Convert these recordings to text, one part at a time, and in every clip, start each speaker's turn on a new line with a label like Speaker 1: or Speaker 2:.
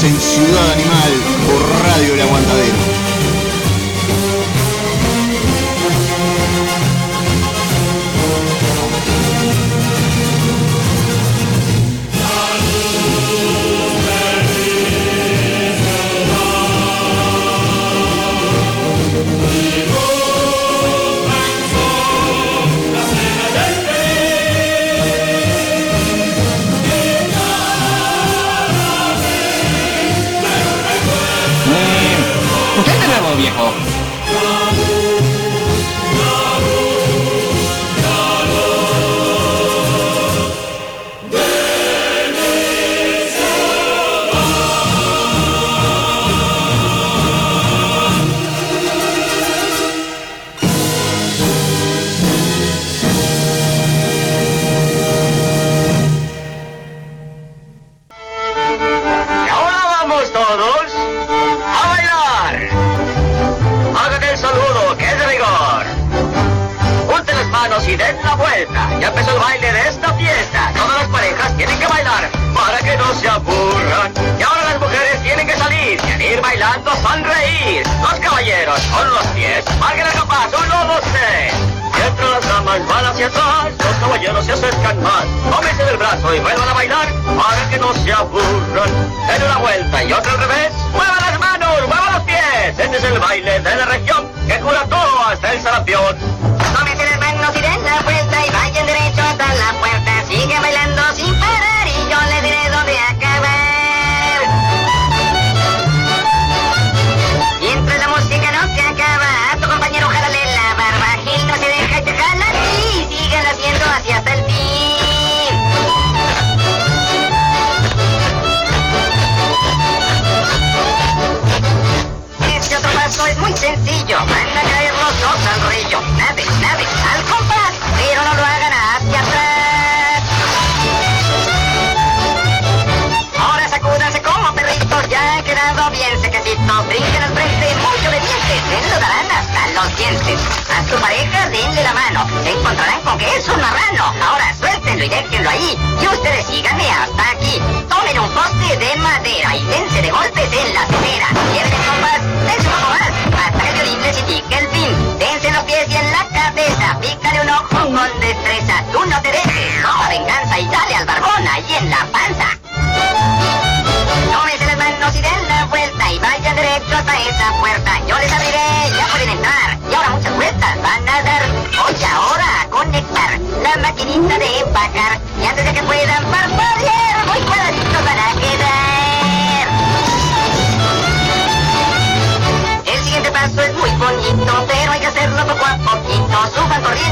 Speaker 1: sensuale animale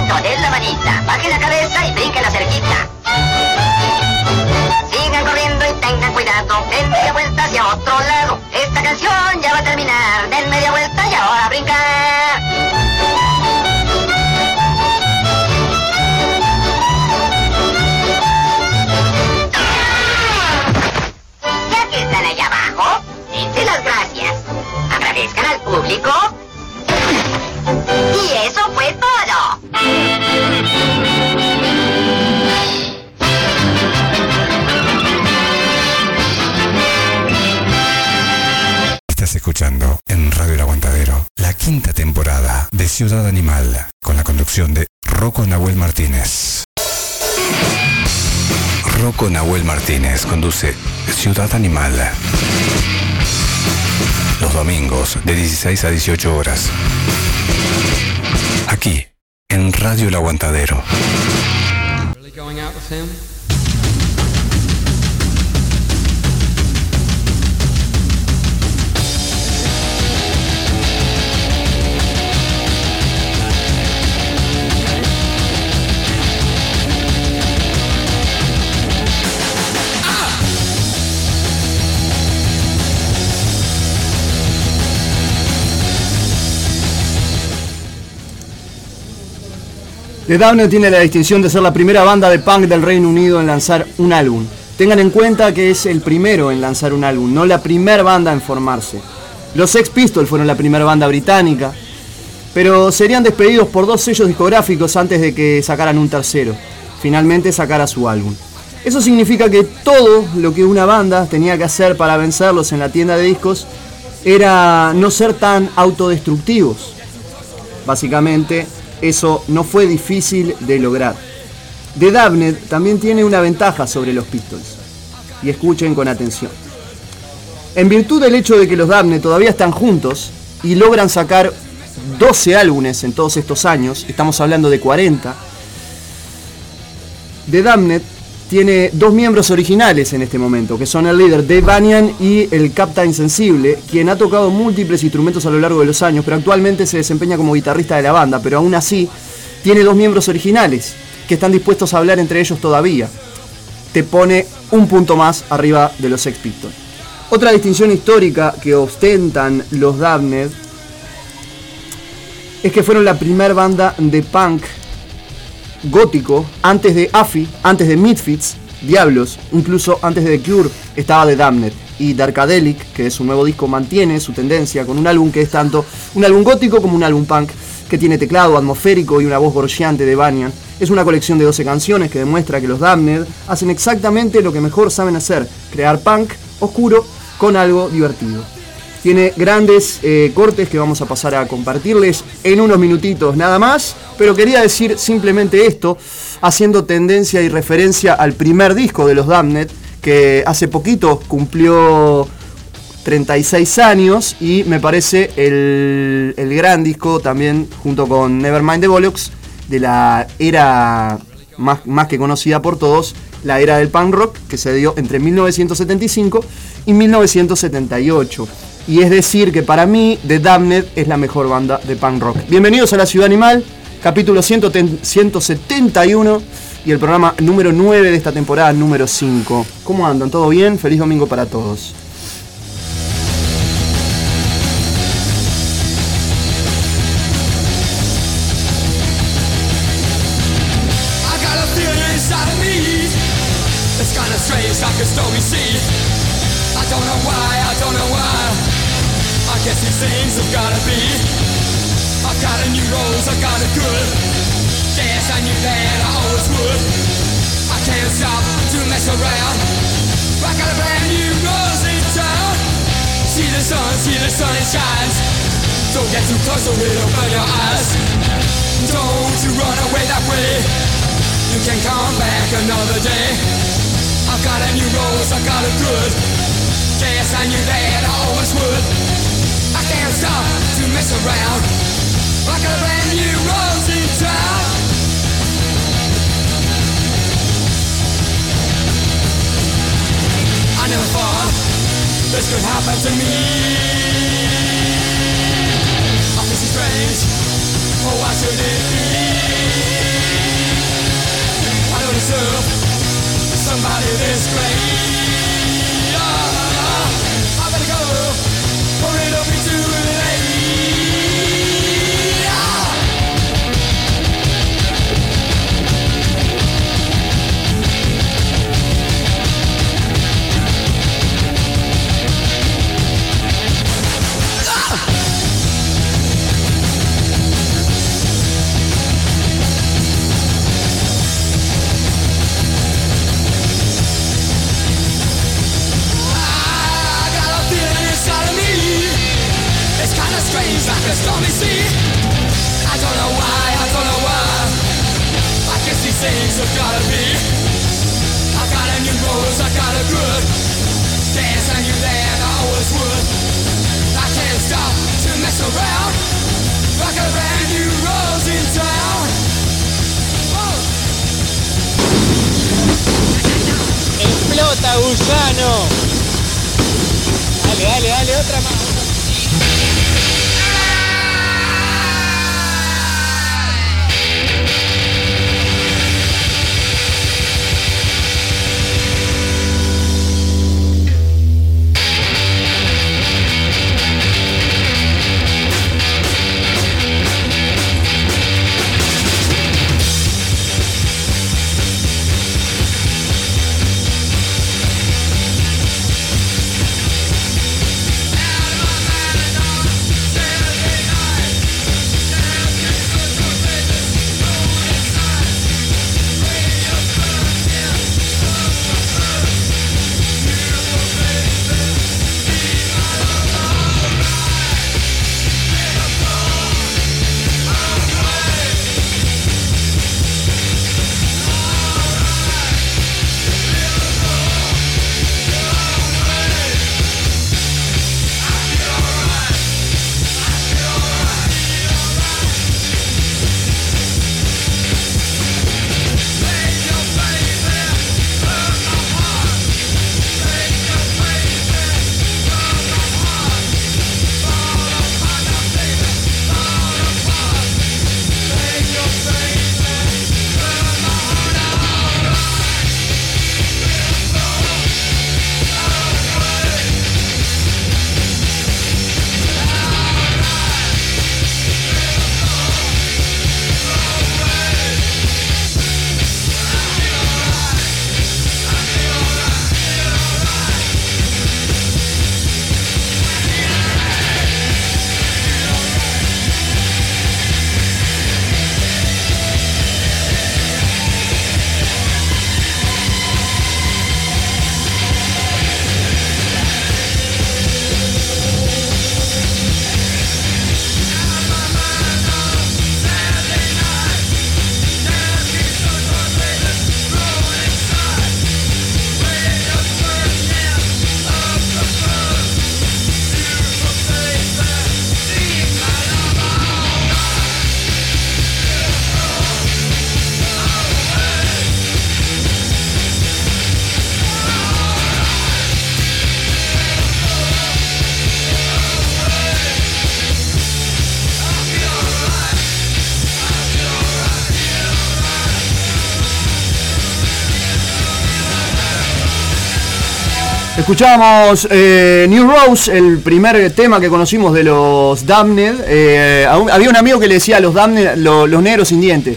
Speaker 1: Toden la manita, baje la cabeza y brinque la cerquita. Sigan corriendo y tengan cuidado, den media vuelta hacia otro lado. Esta canción ya va a terminar, den media vuelta y ahora a brincar. Ya que están allá abajo, dense las gracias. Agradezcan al público. Y eso fue
Speaker 2: escuchando en
Speaker 1: Radio El Aguantadero la quinta temporada de
Speaker 2: Ciudad Animal con la conducción de Rocco Nahuel Martínez.
Speaker 3: Rocco Nahuel Martínez conduce Ciudad Animal
Speaker 2: los domingos de 16 a 18 horas. Aquí, en Radio El Aguantadero.
Speaker 4: The Damned tiene la distinción de ser la primera banda de punk del Reino Unido en lanzar un álbum. Tengan en cuenta que es el primero en lanzar un álbum, no la primera banda en formarse. Los Sex Pistols fueron la primera banda británica, pero serían despedidos por dos sellos discográficos antes de que sacaran un tercero. Finalmente sacara su álbum. Eso significa que todo lo que una banda tenía que hacer para vencerlos en la tienda de discos era no ser tan autodestructivos. Básicamente, eso no fue difícil de lograr. The Damned también tiene una ventaja sobre los Pistols. Y escuchen con atención. En virtud del hecho de que los Damned todavía están juntos y logran sacar 12 álbumes en todos estos años, estamos hablando de 40, The Damned tiene dos miembros originales en este momento, que son el líder Dave Banyan y el Captain Sensible, quien ha tocado múltiples instrumentos a lo largo de los años, pero actualmente se desempeña como guitarrista de la banda, pero aún así tiene dos miembros originales, que están dispuestos a hablar entre ellos todavía. Te pone un punto más arriba de los Sex Pistols. Otra distinción histórica que ostentan los Damned es que fueron la primera banda de punk gótico antes de Affy, antes de Midfits, Diablos, incluso antes de The Cure estaba The Damned. Y Darkadelic, que es su nuevo disco, mantiene su tendencia con un álbum que es tanto un álbum gótico como un álbum punk, que tiene teclado atmosférico y una voz gorgeante de Banyan. Es una colección de 12 canciones que demuestra que los Damned hacen exactamente lo que mejor saben hacer, crear punk oscuro con algo divertido. Tiene grandes eh, cortes que vamos a pasar a compartirles en unos minutitos nada más, pero quería decir simplemente esto, haciendo tendencia y referencia al primer disco de los Damned, que hace poquito cumplió 36 años y me parece el, el gran disco también junto con Nevermind the Bollocks de la era más, más que conocida por todos, la era del punk rock que se dio entre 1975 y 1978. Y es decir que para mí The Damned es la mejor banda de punk rock. Bienvenidos a La Ciudad Animal, capítulo 171 y el programa número 9 de esta temporada número 5. ¿Cómo andan? ¿Todo bien? Feliz domingo para todos.
Speaker 5: Around. I got a brand new rose in town. See the sun, see the sun, it shines. Don't get too close or it'll burn your eyes. Don't you run away that way. You can come back another day. I've got a new rose, I got good. Yes, I knew that I always would. I can't stop to mess around. I got a brand new rose in town. Never thought this could happen to me. I feel so strange. Oh, why should it be? I don't deserve somebody this great. I don't know why, I don't know why. I guess these things have gotta be. I got a new rose, I got a good. I I can't stop to mess around. I got a brand new rose in town.
Speaker 6: Explota, gusano. Dale, dale, dale, otra más.
Speaker 4: Escuchábamos eh, New Rose, el primer tema que conocimos de los Damned. Eh, había un amigo que le decía a los Damned lo- los negros sin dientes.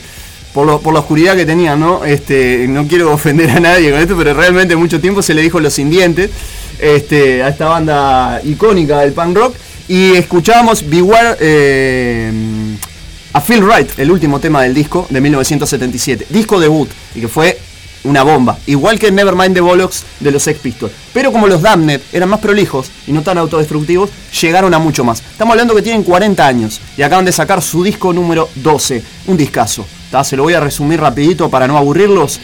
Speaker 4: Por, la oscuridad que tenían, ¿no? Este, no quiero ofender a nadie con esto, pero realmente mucho tiempo se le dijo los sin dientes este, a esta banda icónica del punk rock. Y escuchábamos Beware eh, a Feel Right, el último tema del disco de 1977. Disco debut, y que fue una bomba. Igual que Nevermind the Bollocks de los Sex Pistols. Pero como los Damned eran más prolijos y no tan autodestructivos, llegaron a mucho más. Estamos hablando que tienen 40 años y acaban de sacar su disco número 12. Un discazo. ¿tá? Se lo voy a resumir rapidito para no aburrirlos.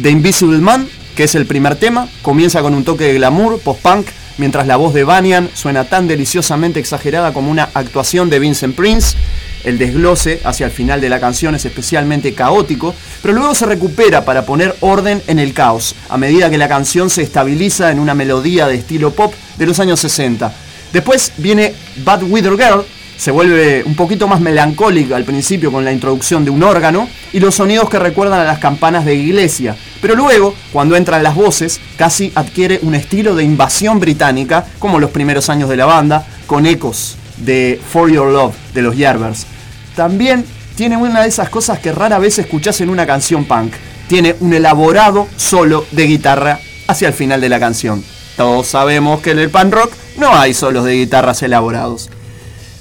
Speaker 4: The Invisible Man, que es el primer tema, comienza con un toque de glamour, post-punk, mientras la voz de Banyan suena tan deliciosamente exagerada como una actuación de Vincent Prince. El desglose hacia el final de la canción es especialmente caótico, pero luego se recupera para poner orden en el caos, a medida que la canción se estabiliza en una melodía de estilo pop de los años 60. Después viene Bad Wither Girl, se vuelve un poquito más melancólica al principio con la introducción de un órgano y los sonidos que recuerdan a las campanas de iglesia. Pero luego, cuando entran las voces, casi adquiere un estilo de invasión británica, como los primeros años de la banda, con ecos de For Your Love de los Yardbirds. También tiene una de esas cosas que rara vez escuchás en una canción punk. Tiene un elaborado solo de guitarra hacia el final de la canción. Todos sabemos que en el punk rock no hay solos de guitarras elaborados.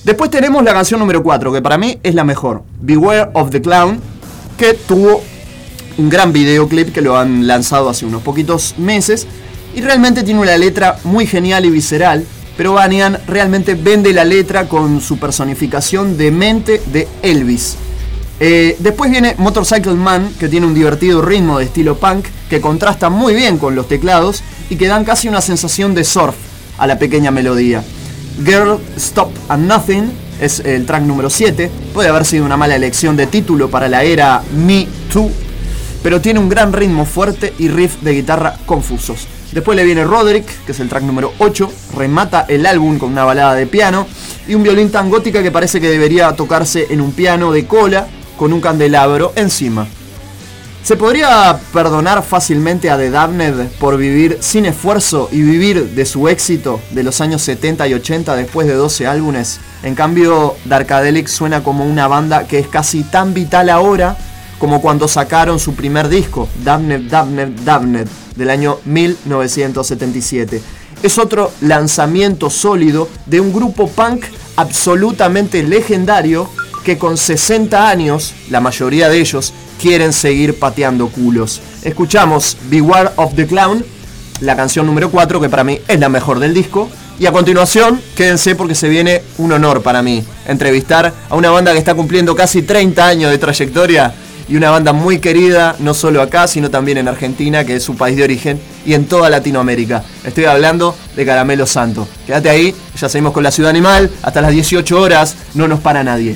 Speaker 4: Después tenemos la canción número 4, que para mí es la mejor, Beware of the Clown, que tuvo un gran videoclip que lo han lanzado hace unos poquitos meses y realmente tiene una letra muy genial y visceral, pero Banyan realmente vende la letra con su personificación de mente de Elvis. Eh, después viene Motorcycle Man, que tiene un divertido ritmo de estilo punk que contrasta muy bien con los teclados y que dan casi una sensación de surf a la pequeña melodía. Girl Stop and Nothing es el track número 7. Puede haber sido una mala elección de título para la era Me Too, pero tiene un gran ritmo fuerte y riff de guitarra confusos. Después le viene Roderick, que es el track número 8, remata el álbum con una balada de piano y un violín tan gótica que parece que debería tocarse en un piano de cola con un candelabro encima. ¿Se podría perdonar fácilmente a The Damned por vivir sin esfuerzo y vivir de su éxito de los años 70 y 80 después de 12 álbumes? En cambio, Darkadelic suena como una banda que es casi tan vital ahora como cuando sacaron su primer disco, Damned, Damned, Damned, del año 1977. Es otro lanzamiento sólido de un grupo punk absolutamente legendario que con 60 años, la mayoría de ellos, quieren seguir pateando culos. Escuchamos Beware of the Clown, la canción número 4, que para mí es la mejor del disco. Y a continuación, quédense porque se viene un honor para mí entrevistar a una banda que está cumpliendo casi 30 años de trayectoria y una banda muy querida, no solo acá, sino también en Argentina, que es su país de origen, y en toda Latinoamérica. Estoy hablando de Caramelo Santo. Quédate ahí, ya seguimos con la Ciudad Animal, hasta las 18 horas, no nos para nadie.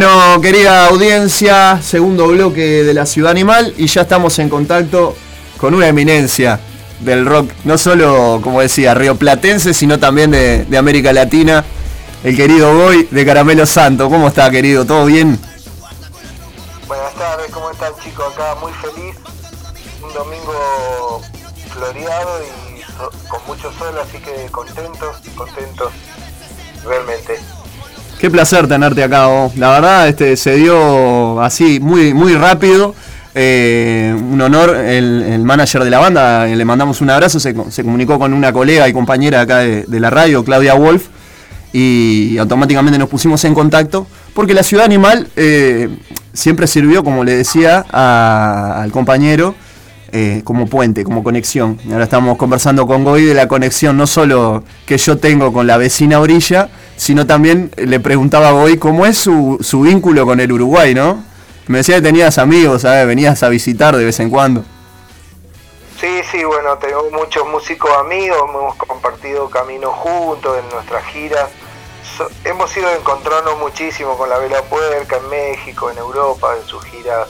Speaker 4: Bueno, querida audiencia, segundo bloque de la Ciudad Animal y ya estamos en contacto con una eminencia del rock, no solo, como decía, rioplatense, sino también de, América Latina, el querido Boy de Caramelo Santo. ¿Cómo está, querido? ¿Todo bien?
Speaker 7: Buenas tardes, ¿cómo están chicos? Acá muy feliz, un domingo floreado y con mucho sol, así que contentos, contentos, realmente.
Speaker 4: Qué placer tenerte acá, vos. La verdad, este se dio así, muy, muy rápido. Eh, un honor, el, manager de la banda, eh, le mandamos un abrazo, se, co- se comunicó con una colega y compañera acá de, la radio, Claudia Wolf, y automáticamente nos pusimos en contacto, porque la ciudad animal eh, siempre sirvió, como le decía al compañero, eh, como puente, como conexión. Ahora estamos conversando con Goy de la conexión no solo que yo tengo con la vecina orilla, sino también le preguntaba a Goy cómo es su, su vínculo con el Uruguay, ¿no? Me decía que tenías amigos, ¿sabes? Venías a visitar de vez en cuando.
Speaker 7: Sí, sí, bueno, tengo muchos músicos amigos, hemos compartido caminos juntos en nuestras giras. Hemos ido encontrarnos muchísimo con la Vela Puerca en México, en Europa, en sus giras,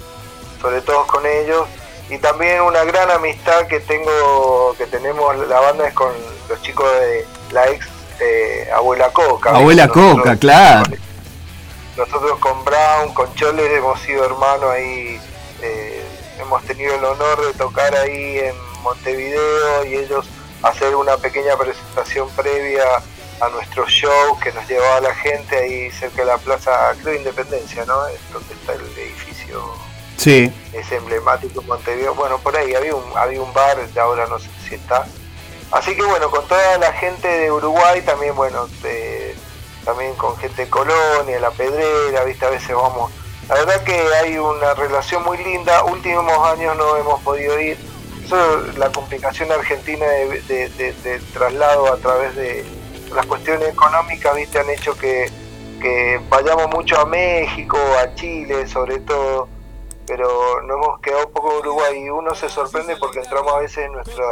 Speaker 7: sobre todo con ellos. Y también una gran amistad que tengo, que tenemos la banda es con los chicos de la ex eh, Abuela Coca.
Speaker 4: Abuela
Speaker 7: Nosotros-
Speaker 4: Coca, claro.
Speaker 7: Nosotros con Brown, con Choles hemos sido hermanos ahí, eh, hemos tenido el honor de tocar ahí en Montevideo y ellos hacer una pequeña presentación previa a nuestro show que nos llevaba la gente ahí cerca de la plaza, creo Independencia, ¿no? Es donde está el
Speaker 4: Sí.
Speaker 7: es emblemático Montevideo. Bueno, por ahí había un, había un bar, ahora no sé si está. Así que bueno, con toda la gente de Uruguay, también bueno, también con gente de Colonia, La Pedrera, viste, a veces vamos. La verdad que hay una relación muy linda, últimos años no hemos podido ir. La complicación argentina de- de traslado a través de las cuestiones económicas, viste, han hecho que, que vayamos mucho a México, a Chile sobre todo pero no hemos quedado un poco Uruguay y uno se sorprende porque entramos a veces en nuestro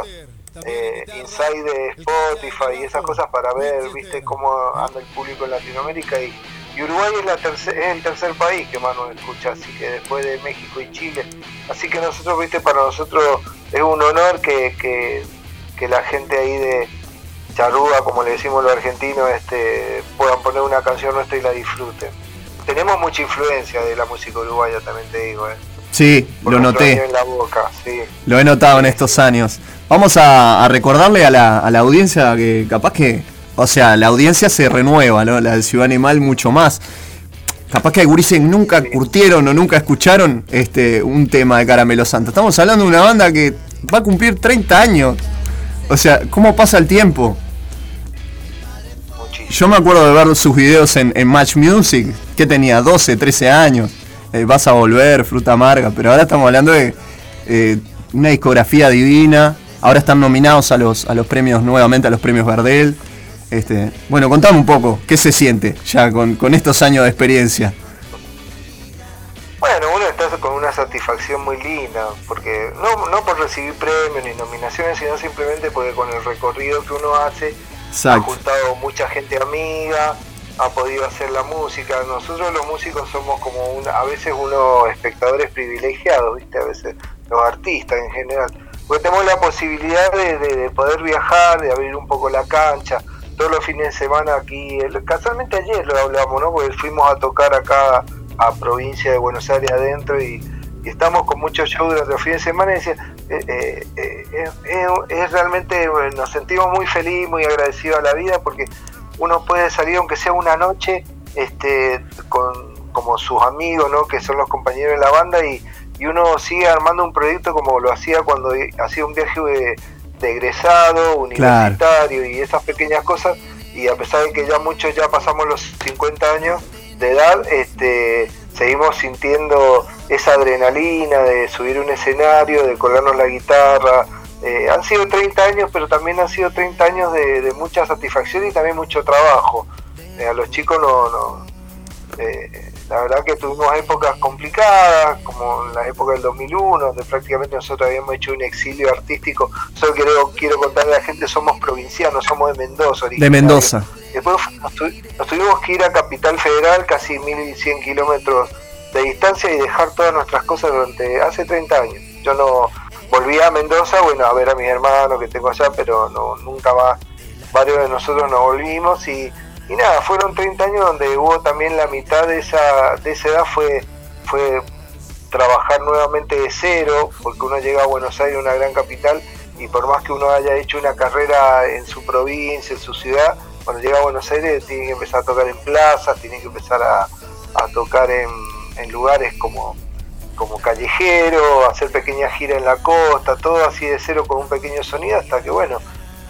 Speaker 7: eh, inside de Spotify y esas cosas para ver, viste, cómo anda el público en Latinoamérica y, y Uruguay es, la tercer, es el tercer país que más nos escucha, así que después de México y Chile, así que nosotros, viste, para nosotros es un honor que, que, que la gente ahí de charrúa, como le decimos los argentinos, este, puedan poner una canción nuestra y la disfruten. Tenemos mucha influencia de la música uruguaya, también te digo, ¿eh?
Speaker 4: Sí,
Speaker 7: Por
Speaker 4: lo noté.
Speaker 7: en la boca, sí.
Speaker 4: Lo he notado en estos años. Vamos a, a recordarle a la, a la audiencia que capaz que, o sea, la audiencia se renueva, ¿no? La de Ciudad Animal mucho más. Capaz que que nunca curtieron o nunca escucharon este un tema de Caramelo Santo. Estamos hablando de una banda que va a cumplir 30 años. O sea, ¿cómo pasa el tiempo?
Speaker 7: Muchísimo.
Speaker 4: Yo me acuerdo de ver sus videos en, en Match Music, que tenía 12, 13 años. Eh, vas a volver, fruta amarga, pero ahora estamos hablando de eh, una discografía divina. Ahora están nominados a los, a los premios, nuevamente a los premios Gardel. Este, bueno, contame un poco, ¿qué se siente ya con, con estos años de experiencia?
Speaker 7: Bueno, uno está con una satisfacción muy linda, porque no, no por recibir premios ni nominaciones, sino simplemente porque con el recorrido que uno hace, ha juntado mucha gente amiga, ha podido hacer la música. Nosotros los músicos somos como una, a veces unos espectadores privilegiados, ¿viste? A veces los artistas en general. Porque tenemos la posibilidad de, de- de poder viajar, de abrir un poco la cancha. Todos los fines de semana aquí, casualmente ayer lo hablamos, ¿no? Porque fuimos a tocar acá a provincia de Buenos Aires adentro y, estamos con muchos shows durante los fines de semana y decía, eh, eh, eh, es realmente, nos sentimos muy felices, muy agradecidos a la vida porque uno puede salir aunque sea una noche este con como sus amigos no que son los compañeros de la banda y, y uno sigue armando un proyecto como lo hacía cuando hacía un viaje de, de egresado universitario y esas pequeñas cosas y a pesar de que ya muchos ya pasamos los 50 años de edad este seguimos sintiendo esa adrenalina de subir un escenario de colgarnos la guitarra eh, han sido 30 años, pero también han sido 30 años de, de mucha satisfacción y también mucho trabajo. Eh, a los chicos no, no eh, la verdad que tuvimos épocas complicadas, como en la época del 2001, donde prácticamente nosotros habíamos hecho un exilio artístico. Solo quiero, quiero contarle a la gente, somos provincianos, somos de Mendoza.
Speaker 4: De. Mendoza.
Speaker 7: Después nos, tu- nos tuvimos que ir a Capital Federal, casi 1100 kilómetros de distancia y dejar todas nuestras cosas durante hace 30 años. Yo no volví a Mendoza, bueno, a ver a mis hermanos que tengo allá, pero no nunca más. Varios de nosotros nos volvimos y, y nada, fueron 30 años donde hubo también la mitad de esa, de esa edad fue, fue trabajar nuevamente de cero, porque uno llega a Buenos Aires, una gran capital, y por más que uno haya hecho una carrera en su provincia, en su ciudad, cuando llega a Buenos Aires tiene que empezar a tocar en plazas, tiene que empezar a, a tocar en, en lugares como, como callejero, hacer pequeñas giras en la costa, todo así de cero con un pequeño sonido, hasta que bueno,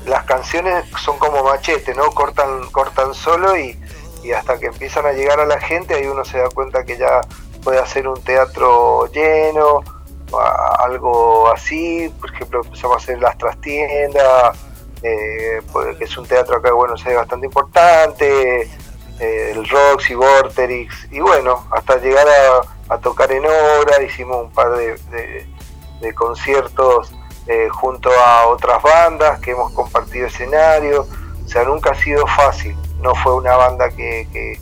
Speaker 7: las canciones son como machete, ¿no? Cortan, cortan solo y, y hasta que empiezan a llegar a la gente, ahí uno se da cuenta que ya puede hacer un teatro lleno, algo así, por ejemplo empezamos a hacer las trastiendas, eh, que es un teatro acá de Buenos Aires bastante importante, eh, el Roxy, Vorterix, y bueno, hasta llegar a, a tocar en hora, hicimos un par de, de- de conciertos eh, junto a otras bandas que hemos compartido escenario, o sea, nunca ha sido fácil, no fue una banda que, que-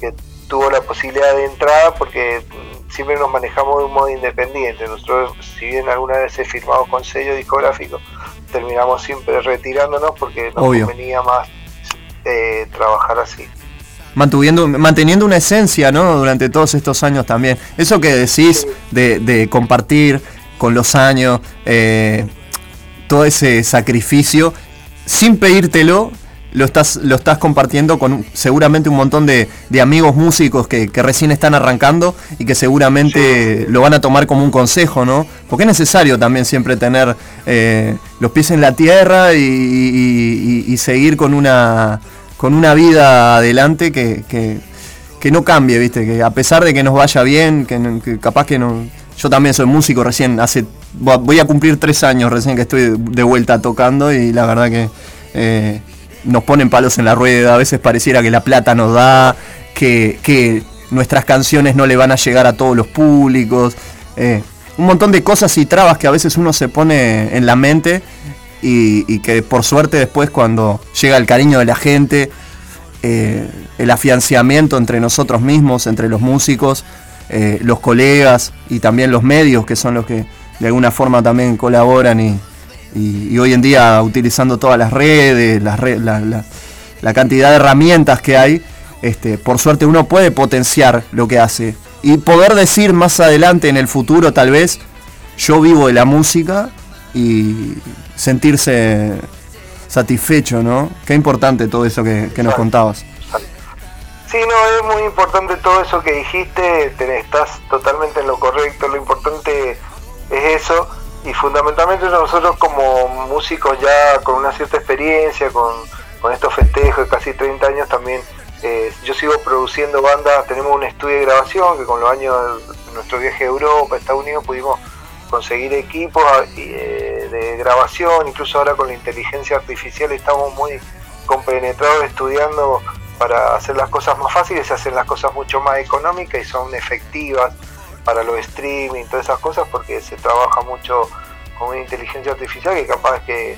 Speaker 7: que tuvo la posibilidad de entrada porque siempre nos manejamos de un modo independiente, nosotros si bien alguna vez he firmado con sello discográfico, terminamos siempre retirándonos porque nos
Speaker 4: Obvio.
Speaker 7: convenía más eh, trabajar así.
Speaker 4: Mantuviendo, manteniendo una esencia, ¿no? Durante todos estos años también. Eso que decís de, de compartir con los años, eh, todo ese sacrificio, sin pedírtelo, lo estás, lo estás compartiendo con seguramente un montón de, de amigos músicos que, que recién están arrancando y que seguramente lo van a tomar como un consejo, ¿no? Porque es necesario también siempre tener eh, los pies en la tierra y seguir con una, con una vida adelante que, que- que no cambie, ¿viste? Que a pesar de que nos vaya bien, que, que capaz que no... Yo también soy músico recién, hace voy a cumplir tres años recién que estoy de vuelta tocando y la verdad que eh, nos ponen palos en la rueda, a veces pareciera que la plata nos da, que, que nuestras canciones no le van a llegar a todos los públicos, eh, un montón de cosas y trabas que a veces uno se pone en la mente y, que por suerte después cuando llega el cariño de la gente, eh, el afianciamiento entre nosotros mismos, entre los músicos, eh, los colegas y también los medios que son los que de alguna forma también colaboran y, hoy en día utilizando todas las redes, las la- la cantidad de herramientas que hay, este, por suerte uno puede potenciar lo que hace y poder decir más adelante en el futuro tal vez yo vivo de la música y sentirse satisfecho, ¿no? Qué importante todo eso que, nos contabas.
Speaker 7: Sí, no, es muy importante todo eso que dijiste, te- estás totalmente en lo correcto, lo importante es eso y fundamentalmente nosotros como músicos ya con una cierta experiencia, con, estos festejos de casi 30 años también, eh, yo sigo produciendo bandas, tenemos un estudio de grabación que con los años de nuestro viaje a Europa, Estados Unidos pudimos conseguir equipos eh, de grabación, incluso ahora con la inteligencia artificial estamos muy compenetrados estudiando para hacer las cosas más fáciles, se hacen las cosas mucho más económicas y son efectivas para los streaming, todas esas cosas, porque se trabaja mucho con una inteligencia artificial que capaz que,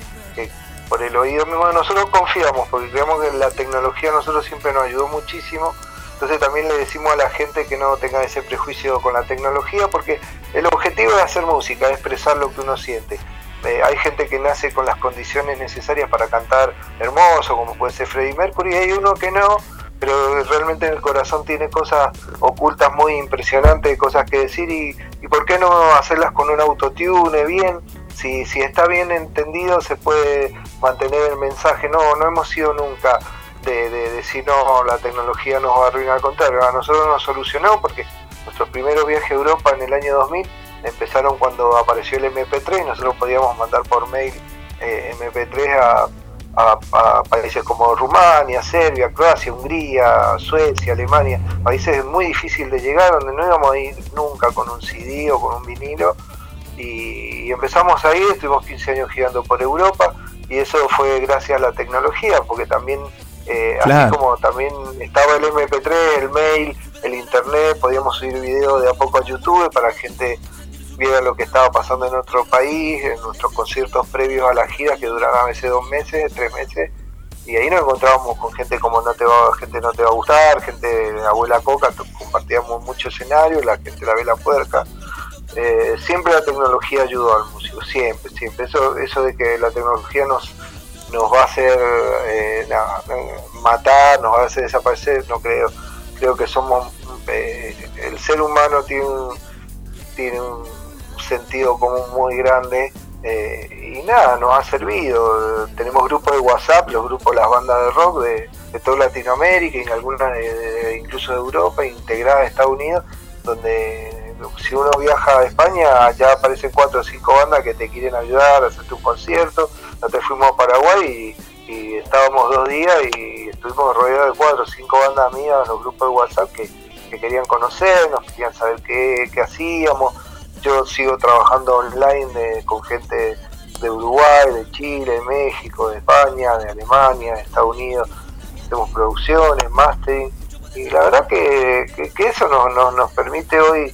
Speaker 7: por el oído mismo nosotros confiamos, porque creemos que la tecnología a nosotros siempre nos ayudó muchísimo, entonces también le decimos a la gente que no tenga ese prejuicio con la tecnología, porque el objetivo es hacer música, es expresar lo que uno siente. Eh, hay gente que nace con las condiciones necesarias para cantar hermoso, como puede ser Freddie Mercury, y hay uno que no, pero realmente en el corazón tiene cosas ocultas muy impresionantes, cosas que decir, y, y por qué no hacerlas con un autotune bien, si, si está bien entendido se puede mantener el mensaje, no, no hemos sido nunca de, de decir no, la tecnología nos va a arruinar, al contrario, a nosotros nos solucionó porque nuestros primeros viajes a Europa en el año 2000 empezaron cuando apareció el MP3, nosotros podíamos mandar por mail eh, MP3 a, a- a países como Rumania, Serbia, Croacia, Hungría, Suecia, Alemania, países muy difíciles de llegar, donde no íbamos a ir nunca con un CD o con un vinilo, y, y empezamos ahí, estuvimos 15 años girando por Europa, y eso fue gracias a la tecnología, porque también, eh,
Speaker 4: Claro.
Speaker 7: así como también estaba el MP3, el mail, el internet, podíamos subir videos de a poco a YouTube para gente viera lo que estaba pasando en otro país, en nuestros conciertos previos a la gira que duraban a veces dos meses, tres meses, y ahí nos encontrábamos con gente como no te va, gente no te va a gustar, gente abuela coca, compartíamos mucho escenario, la gente la ve la puerca. Eh, siempre la tecnología ayudó al músico, siempre, siempre. Eso, eso de que la tecnología nos, nos va a hacer eh, matar, nos va a hacer desaparecer, no creo. Creo que somos, eh, el ser humano tiene un, tiene un sentido común muy grande eh, y nada, nos ha servido. Tenemos grupos de WhatsApp, los grupos las bandas de rock de, de toda Latinoamérica y algunas de- incluso de Europa, integradas a Estados Unidos, donde si uno viaja a España ya aparecen cuatro o cinco bandas que te quieren ayudar a hacerte un concierto. Nosotros fuimos a Paraguay y, estábamos dos días y estuvimos rodeados de cuatro o cinco bandas en los grupos de WhatsApp que, que querían conocernos, querían saber qué, qué hacíamos. Yo sigo trabajando online de- con gente de Uruguay, de Chile, de México, de España, de Alemania, de Estados Unidos. Hacemos producciones, mastering. Y la verdad que, que- que eso nos, nos, nos permite hoy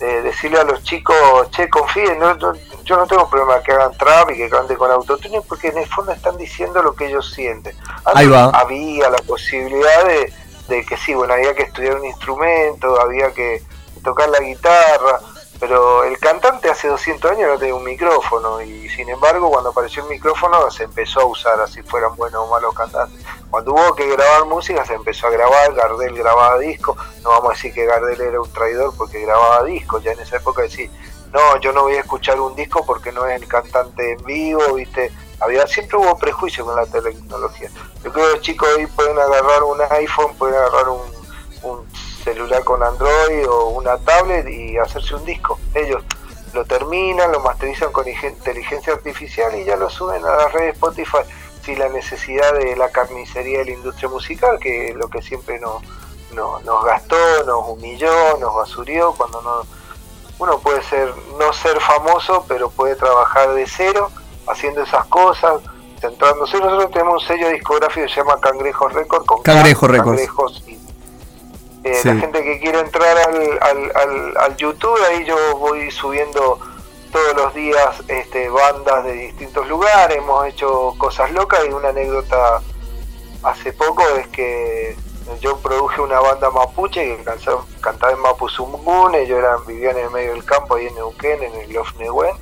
Speaker 7: eh, decirle a los chicos, che, confíen, no- no- yo no tengo problema que hagan trap y que canten con autotune porque en el fondo están diciendo lo que ellos sienten. Antes
Speaker 4: Ahí va.
Speaker 7: Había la posibilidad de, de que sí, bueno, había que estudiar un instrumento, había que tocar la guitarra, pero el cantante hace 200 años no tenía un micrófono y sin embargo cuando apareció el micrófono se empezó a usar así fueran buenos o malos cantantes. Cuando hubo que grabar música se empezó a grabar, Gardel grababa discos, no vamos a decir que Gardel era un traidor porque grababa discos, ya en esa época decir, no, yo no voy a escuchar un disco porque no es el cantante en vivo, viste, había siempre hubo prejuicio con la tecnología. Yo creo que los chicos hoy pueden agarrar un iPhone, pueden agarrar un celular con Android o una tablet y hacerse un disco. Ellos lo terminan, lo masterizan con inteligencia artificial y ya lo suben a las redes Spotify sin la necesidad de la carnicería de la industria musical, que es lo que siempre nos, nos, nos gastó, nos humilló, nos basurió, cuando no, uno puede ser no ser famoso, pero puede trabajar de cero, haciendo esas cosas, centrándose. Nosotros tenemos un sello discográfico que se llama Cangrejo Record, con
Speaker 4: Cangrejo Records.
Speaker 7: Cangrejos y- eh,
Speaker 4: Sí.
Speaker 7: La gente que quiere entrar al, al, al, al YouTube, ahí yo voy subiendo todos los días este, bandas de distintos lugares, hemos hecho cosas locas y una anécdota hace poco es que yo produje una banda mapuche que cansa- cantaba en Mapuzungún, ellos eran, vivían en el medio del campo ahí en Neuquén, en el Lof Nehuen.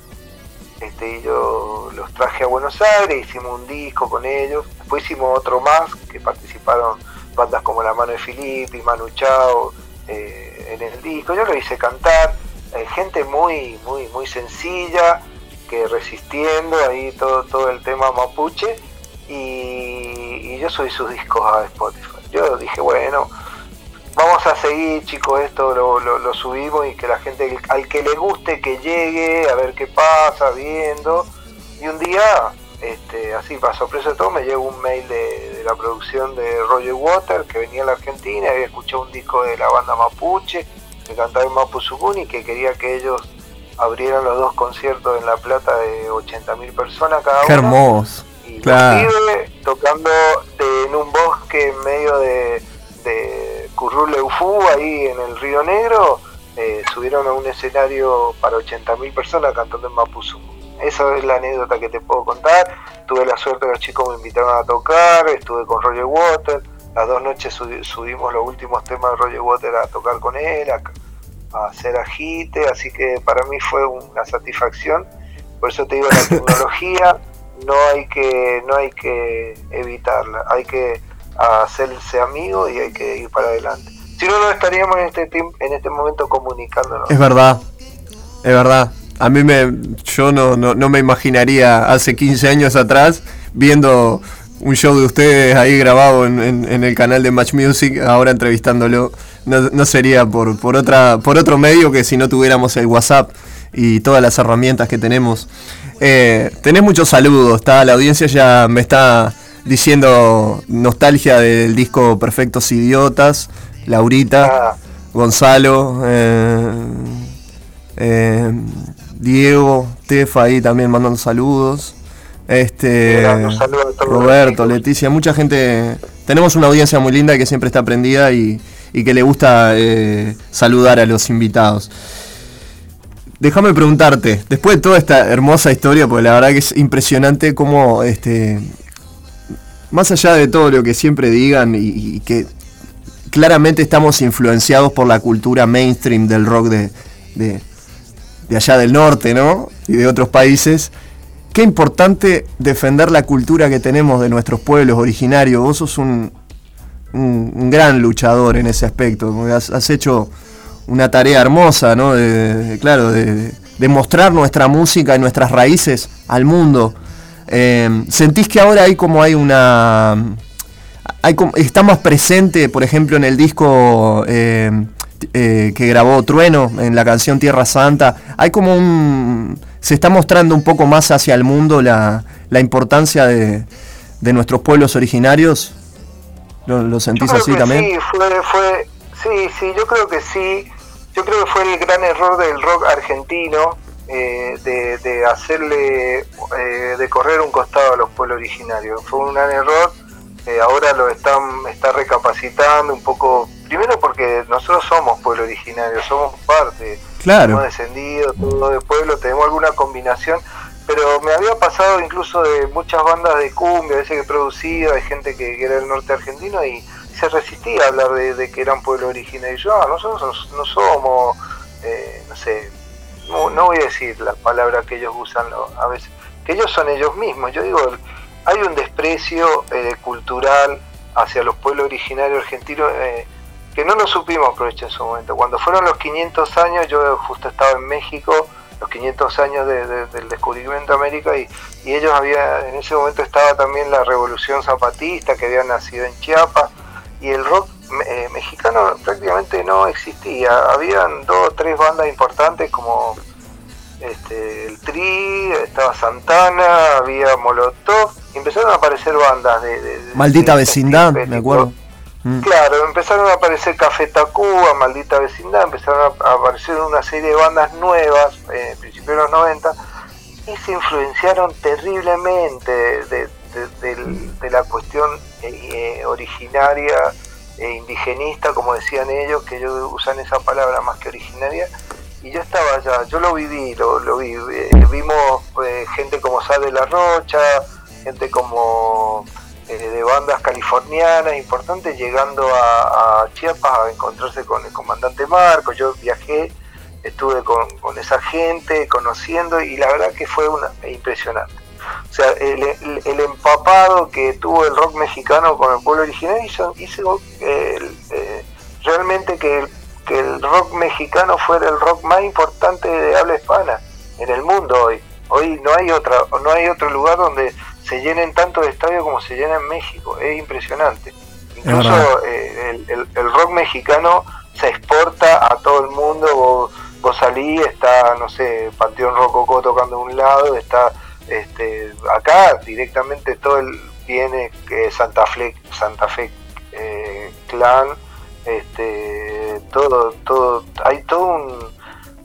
Speaker 7: Este, y yo los traje a Buenos Aires, hicimos un disco con ellos, después hicimos otro más que participaron bandas como La Mano de Filippi, Manu Chao, eh, en el disco, yo lo hice cantar, eh, gente muy, muy, muy sencilla, que resistiendo ahí todo, todo el tema mapuche, y, yo subí sus discos a Spotify. Yo dije, bueno, vamos a seguir chicos esto lo, lo, lo subimos y que la gente al que le guste que llegue a ver qué pasa viendo y un día este así para sorpresa de todo me llegó un mail de, de la producción de Roger Water que venía a la Argentina había escuchado un disco de la banda Mapuche que cantaba en Mapuzungún y que quería que ellos abrieran los dos conciertos en La Plata de 80.000 personas cada
Speaker 4: Qué
Speaker 7: uno
Speaker 4: hermoso.
Speaker 7: y
Speaker 4: Claro.
Speaker 7: tocando de- en un bosque en medio de, de Curruleufú, ahí en el Río Negro, eh, subieron a un escenario para 80.000 personas cantando en Mapuzungun. Esa es la anécdota que te puedo contar. Tuve la suerte que los chicos me invitaron a tocar, estuve con Roger Water. Las dos noches subi- subimos los últimos temas de Roger Water a tocar con él, a, a hacer así que para mí fue una satisfacción. Por eso te digo, la tecnología no hay que no hay que evitarla, hay que hacerse amigo y hay que ir para adelante. Si no, no estaríamos en este en este momento comunicándonos.
Speaker 4: Es verdad, es verdad. A mí me, yo no, no, no me imaginaría hace 15 años atrás viendo un show de ustedes ahí grabado en, en- en el canal de Match Music, ahora entrevistándolo. No, no sería por, por, otra, por otro medio que si no tuviéramos el WhatsApp y todas las herramientas que tenemos. Eh, tenés muchos saludos, está, la audiencia ya me está diciendo nostalgia del disco Perfectos Idiotas, Laurita,
Speaker 7: Ah,
Speaker 4: Gonzalo, eh, eh, Diego, Tefa ahí también mandando saludos. Este, Roberto. Leticia, mucha gente. Tenemos una audiencia muy linda que siempre está prendida y, y que le gusta eh, saludar a los invitados. Déjame preguntarte, después de toda esta hermosa historia, porque la verdad que es impresionante cómo, este, más allá de todo lo que siempre digan y, y que claramente estamos influenciados por la cultura mainstream del rock de, de, de allá del norte, ¿no? Y de otros países. Qué importante defender la cultura que tenemos de nuestros pueblos originarios. Vos sos un, un, gran luchador en ese aspecto. Has, hecho una tarea hermosa, ¿no? De, claro, de, mostrar nuestra música y nuestras raíces al mundo. Eh, ¿Sentís que ahora hay como hay una... Hay está más presente, por ejemplo, en el disco eh, eh, que grabó Trueno, en la canción Tierra Santa, hay como un... Se está mostrando un poco más hacia el mundo la, la importancia de, de nuestros pueblos originarios. ¿Lo, sentís así también?
Speaker 7: Sí, fue, fue, sí, sí, yo creo que sí. Yo creo que fue el gran error del rock argentino eh, de, de hacerle, eh, de correr un costado a los pueblos originarios. Fue un gran error. Eh, ahora lo están, está recapacitando un poco. Primero porque nosotros somos pueblo originario, somos parte.
Speaker 4: Claro.
Speaker 7: Hemos descendido, todo de pueblo, tenemos alguna combinación. Pero me había pasado incluso de muchas bandas de cumbia, a veces que producía, de gente que, que era del norte argentino y se resistía a hablar de, de que eran pueblo originario. Y yo, "Ah, nosotros no somos, eh, no sé, no, no voy a decir la palabra que ellos usan a veces, que ellos son ellos mismos. Yo digo, hay un desprecio eh, cultural hacia los pueblos originarios argentinos eh, que no lo supimos aprovechar en su momento. Cuando fueron los 500 años, yo justo estaba en México los 500 años de- de- del descubrimiento de América y, y ellos había, en ese momento estaba también la revolución zapatista que había nacido en Chiapas y el rock eh, mexicano prácticamente no existía. Habían dos o tres bandas importantes como este, el Tri, estaba Santana, había Molotov, y empezaron a aparecer bandas de... de- de-
Speaker 4: Maldita
Speaker 7: de-
Speaker 4: vecindad, me acuerdo. Mm.
Speaker 7: Claro, empezaron a aparecer Café Tacuba, Maldita Vecindad, empezaron a aparecer una serie de bandas nuevas, eh, principios de los 90, y se influenciaron terriblemente de, la cuestión eh, originaria e indigenista, como decían ellos, que ellos usan esa palabra más que originaria, y yo estaba allá, yo lo viví, lo, lo vi, eh, vimos eh, gente como Sal de la Rocha, gente como eh, de bandas californianas importantes llegando a, Chiapas a encontrarse con el comandante Marco, yo viajé, estuve con, con esa gente, conociendo, y la verdad que fue una, impresionante. O sea, el, el- empapado que tuvo el rock mexicano con el pueblo originario hizo, hizo, realmente que que el rock mexicano fuera el rock más importante de habla hispana en el mundo hoy. Hoy no hay otra, no hay otro lugar donde se llenen tantos estadios como se llena en México. Es impresionante. Incluso eh, el, el- el rock mexicano se exporta a todo el mundo. Vos, vos salís, está, no sé, Panteón Rococó tocando de un lado, está este, acá directamente todo el viene que Santa Fe, Santa Fe eh, Clan, este, todo, todo, hay todo un,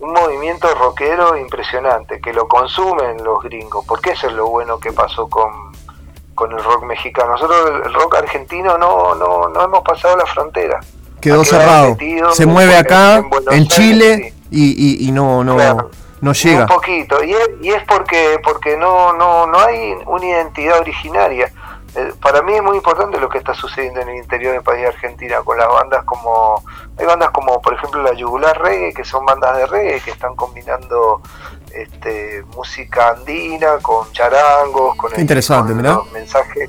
Speaker 7: un movimiento rockero impresionante que lo consumen los gringos, porque eso es lo bueno que pasó con, con el rock mexicano. Nosotros el, rock argentino no, no, no hemos pasado la frontera.
Speaker 4: Quedó cerrado.
Speaker 7: metido
Speaker 4: Se mueve acá,
Speaker 7: en Aires,
Speaker 4: Chile,
Speaker 7: sí.
Speaker 4: y, y- y no, no,
Speaker 7: Claro.
Speaker 4: no llega.
Speaker 7: Un poquito, y es, y es porque porque no, no, no hay una identidad originaria. Eh, para mí es muy importante lo que está sucediendo en el interior del país de Argentina con las bandas como hay bandas como por ejemplo la Yugular Reggae que son bandas de reggae que están combinando este, música andina con charangos con,
Speaker 4: Qué interesante,
Speaker 7: con
Speaker 4: mirá.
Speaker 7: los mensajes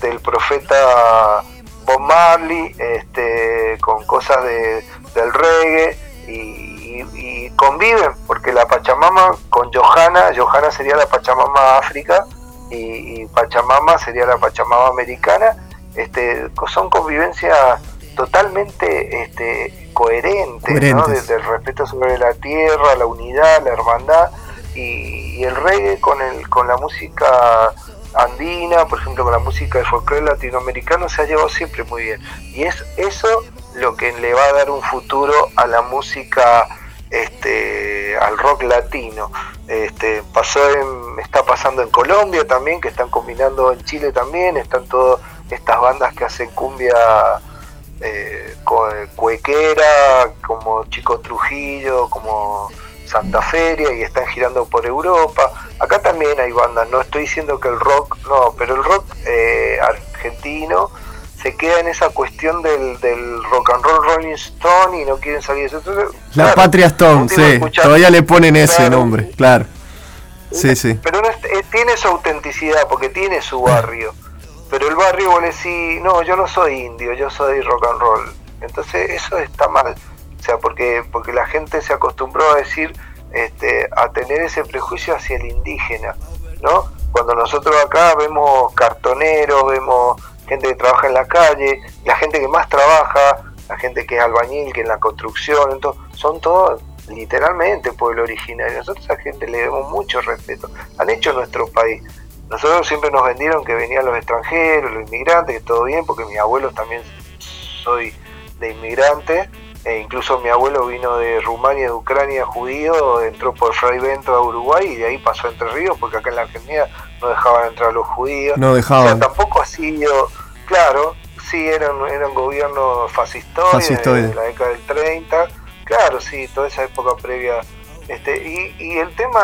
Speaker 7: del profeta Bob Marley este, con cosas de, del reggae y, y- y conviven porque la Pachamama con Johanna, Johanna sería la Pachamama África y, y Pachamama sería la Pachamama americana, este, son convivencias totalmente este, coherentes, ¿no? Desde el respeto sobre la tierra, la unidad, la hermandad y, y el reggae con, el, con la música andina, por ejemplo con la música del folclore latinoamericano se ha llevado siempre muy bien. Y es eso lo que le va a dar un futuro a la música este al rock latino. Este pasó en, está pasando en Colombia también que están combinando en Chile también están todas estas bandas que hacen cumbia eh, cuequera como Chico Trujillo como Santa Feria y están girando por Europa. Acá también hay bandas no estoy diciendo que el rock no pero el rock eh, argentino se queda en esa cuestión del, del rock and roll Rolling Stone y no quieren salir de eso. Entonces,
Speaker 4: La
Speaker 7: claro,
Speaker 4: Patria Stone, sí. Todavía le ponen ese
Speaker 7: Claro.
Speaker 4: nombre, claro. Sí, sí.
Speaker 7: Pero no es- eh, tiene su autenticidad porque tiene su barrio. Pero el barrio vos le decís, no, yo no soy indio, yo soy rock and roll. Entonces eso está mal. O sea, porque, porque la gente se acostumbró a decir, este, a tener ese prejuicio hacia el indígena, ¿no? Cuando nosotros acá vemos cartoneros, vemos gente que trabaja en la calle, la gente que más trabaja, la gente que es albañil, que en la construcción, entonces, son todos literalmente pueblo originario. Nosotros a esa gente le debemos mucho respeto. Han hecho nuestro país. Nosotros siempre nos vendieron que venían los extranjeros, los inmigrantes, que todo bien, porque mis abuelos también soy de inmigrantes, e incluso mi abuelo vino de Rumania, de Ucrania, judío, entró por Fray Bento a Uruguay y de ahí pasó a Entre Ríos, porque acá en la Argentina no dejaban entrar a los judíos.
Speaker 4: No
Speaker 7: O sea,
Speaker 4: dejaban.
Speaker 7: tampoco ha sido, claro, sí, eran, eran gobiernos fascistoides,
Speaker 4: Fascistoides.
Speaker 7: de la década del 30, claro, sí, toda esa época previa. Este, y, y el tema,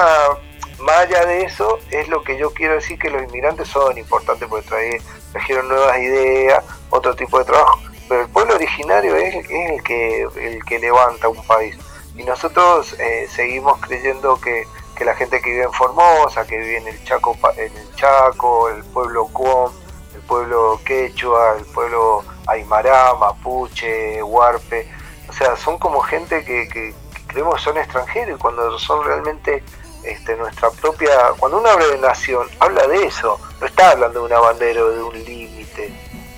Speaker 7: más allá de eso, es lo que yo quiero decir, que los inmigrantes son importantes porque trae- trajeron nuevas ideas, otro tipo de trabajo, pero el pueblo originario es, el, que, el que levanta un país. Y nosotros eh, seguimos creyendo que, que la gente que vive en Formosa, que vive en el Chaco, en el Chaco, el pueblo Cuom, el pueblo Quechua, el pueblo Aymara, Mapuche, Huarpe, o sea, son como gente que, que, creemos son extranjeros y cuando son realmente este, nuestra propia... Cuando uno habla de nación, habla de eso, no está hablando de una bandera o de un límite,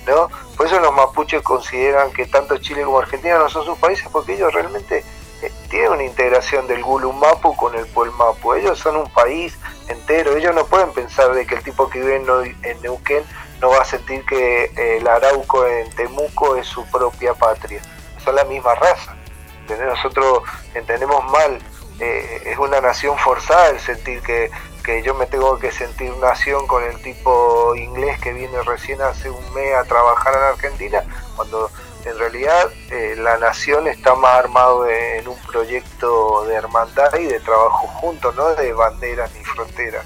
Speaker 7: ¿no? Por eso los mapuches consideran que tanto Chile como Argentina no son sus países porque ellos realmente eh, tienen una integración del Gulu Mapu con el Puel Mapu. Ellos son un país entero, ellos no pueden pensar de que el tipo que vive en Neuquén no va a sentir que eh, el Arauco en Temuco es su propia patria. Son la misma raza. ¿entendés? Nosotros entendemos mal, eh, es una nación forzada el sentir que, que yo me tengo que sentir nación con el tipo inglés que viene recién hace un mes a trabajar en Argentina, cuando en realidad eh, la nación está más armado en un proyecto de hermandad y de trabajo juntos, no de banderas ni fronteras.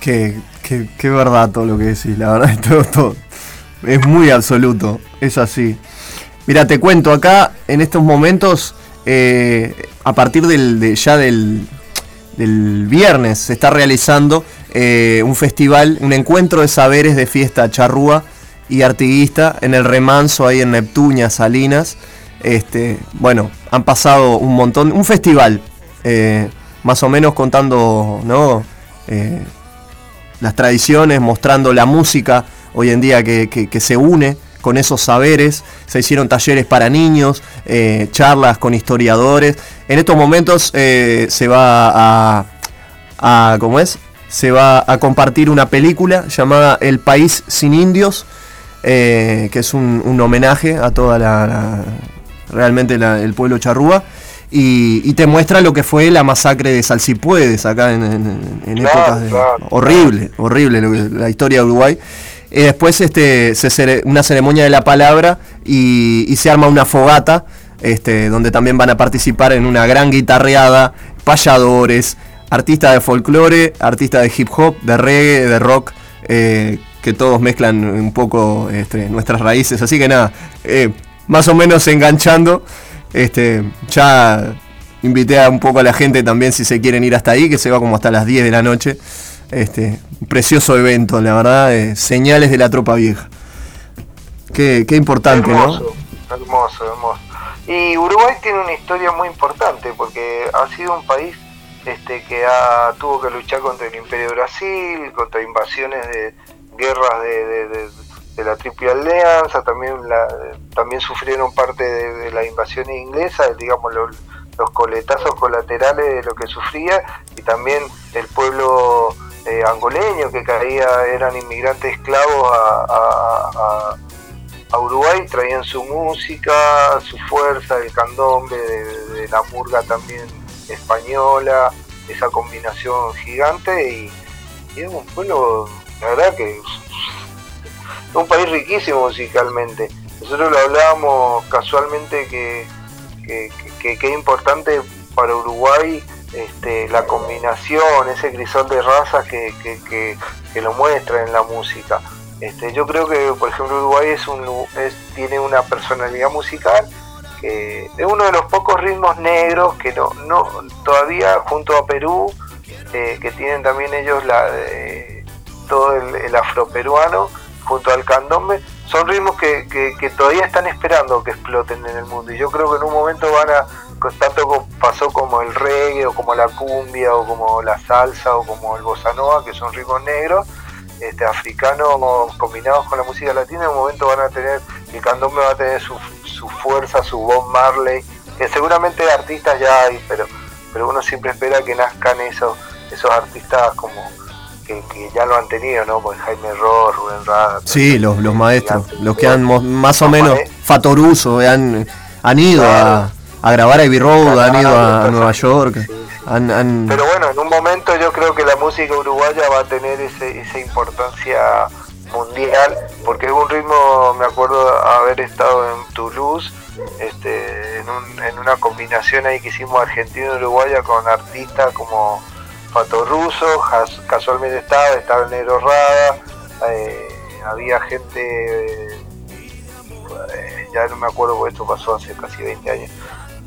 Speaker 4: Qué, qué, qué verdad todo lo que decís, la verdad todo, todo. Es muy absoluto, es así. Mira, te cuento acá en estos momentos, eh, a partir del, de, ya del, del viernes, se está realizando eh, un festival, un encuentro de saberes de fiesta charrúa y artiguista en el remanso ahí en Neptunia, Salinas. Este, bueno, han pasado un montón, un festival, eh, más o menos contando, ¿no? Eh, las tradiciones, mostrando la música hoy en día que se une con esos saberes. Se hicieron talleres para niños, eh, charlas con historiadores. En estos momentos eh, se va a, a- ¿cómo es? Se va a compartir una película llamada El País sin Indios, eh, que es un, un homenaje a toda la, la- realmente la- el pueblo charrúa. Y, y te muestra lo que fue la masacre de Salsipuedes acá en, en- épocas de, horrible, horrible lo que- la historia de Uruguay. Y después este, se cere- una ceremonia de la palabra y, se arma una fogata, este, donde también van a participar en una gran guitarreada, payadores, artistas de folclore, artistas de hip hop, de reggae, de rock, eh, que todos mezclan un poco este, nuestras raíces. Así que nada, eh, más o menos enganchando, este, ya invité a un poco a la gente también si se quieren ir hasta ahí, que se va como hasta las 10 de la noche. Este, precioso evento, la verdad, eh, señales de la tropa vieja. Qué, qué importante,
Speaker 7: hermoso, hermoso, hermoso. Y Uruguay tiene una historia muy importante porque ha sido un país este, que ha, tuvo que luchar contra el Imperio de Brasil, contra invasiones de guerras de, de- de- de la Triple Alianza, también la, también sufrieron parte de, de las invasiones inglesas, digamos los, los coletazos colaterales de lo que sufría y también el pueblo eh, angoleño que caía eran inmigrantes esclavos a- Uruguay traían su música, su fuerza, el candombe, de, la murga también española, esa combinación gigante y, y un pueblo, la verdad que es un país riquísimo musicalmente. Nosotros lo hablábamos casualmente que que, que- que es importante para Uruguay este, la combinación, ese crisol de razas que, que- que- que lo muestra en la música. Este, yo creo que, por ejemplo, Uruguay es un, tiene una personalidad musical que es uno de los pocos ritmos negros que no, no todavía junto a Perú, eh, que tienen también ellos la, eh, todo el, el afroperuano, junto al candombe, son ritmos que, que- que todavía están esperando que exploten en el mundo. Y yo creo que en un momento van a, tanto como pasó como el reggae, o como la cumbia, o como la salsa, o como el bossa nova, que son ritmos negros, este, africanos combinados con la música latina, en un momento van a tener, el candombe va a tener su, su fuerza, su Bob Marley, que seguramente artistas ya hay, pero, pero uno siempre espera que nazcan esos, esos artistas como que, que ya lo han tenido, ¿no? Pues Jaime Ross, Rubén Rada.
Speaker 4: Sí, los, los maestros,
Speaker 7: gigantes.
Speaker 4: los que han más o menos. Fatoruso, han, han ido a, a grabar a Abbey Road, han ido a, a Nueva York,
Speaker 7: Sí, sí.
Speaker 4: han, han-
Speaker 7: Pero bueno, en un momento yo creo que la música uruguaya va a tener ese, esa importancia mundial, porque es un ritmo, me acuerdo haber estado en Toulouse, este, en, un- en una combinación ahí que hicimos Argentina-Uruguaya con artistas como Fato Russo, casualmente estaba, estaba el Negro Rada, eh, había gente, eh, ya no me acuerdo porque esto pasó hace casi 20 años,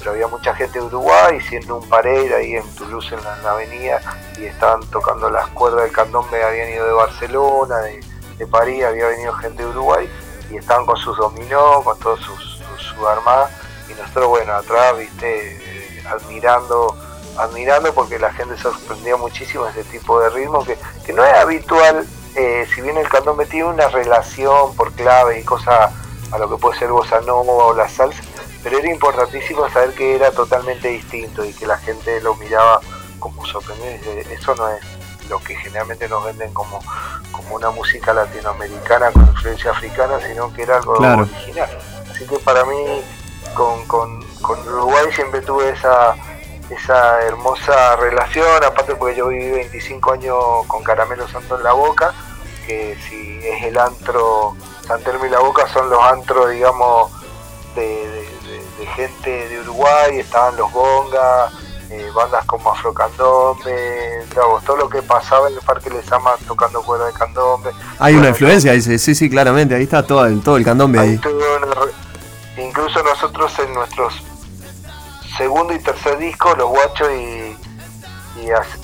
Speaker 7: pero había mucha gente de Uruguay, siendo un Pareira ahí en Toulouse en la, en la avenida, y estaban tocando las cuerdas del candombe, habían ido de Barcelona, de, de París, había venido gente de Uruguay, y estaban con sus dominó, con todos sus, sus, sus armadas, y nosotros, bueno, atrás, viste, eh, admirando, admirando porque la gente sorprendía muchísimo ese tipo de ritmo que, que no es habitual, eh, si bien el candombe tiene una relación por clave y cosas a lo que puede ser bossa nova o la salsa, pero era importantísimo saber que era totalmente distinto y que la gente lo miraba como sorprendido. y dice, Eso no es lo que generalmente nos venden como, como una música latinoamericana con influencia africana, sino que era algo
Speaker 4: Claro.
Speaker 7: original. Así que para mí, con, con, con Uruguay siempre tuve esa, esa hermosa relación, aparte porque yo viví 25 años con Caramelo Santo en la boca, que si es el antro, San Telmo y la Boca son los antros, digamos, de, de- gente de Uruguay, estaban los Gonga, eh, bandas como Afrocandombe, digamos, todo lo que pasaba en el Parque Lesama tocando cuerda de candombe.
Speaker 4: Hay una influencia, dice, sí, sí, claramente, ahí está todo el, todo el candombe
Speaker 7: Ahí una incluso nosotros en nuestros segundo y tercer disco, Los Guachos y,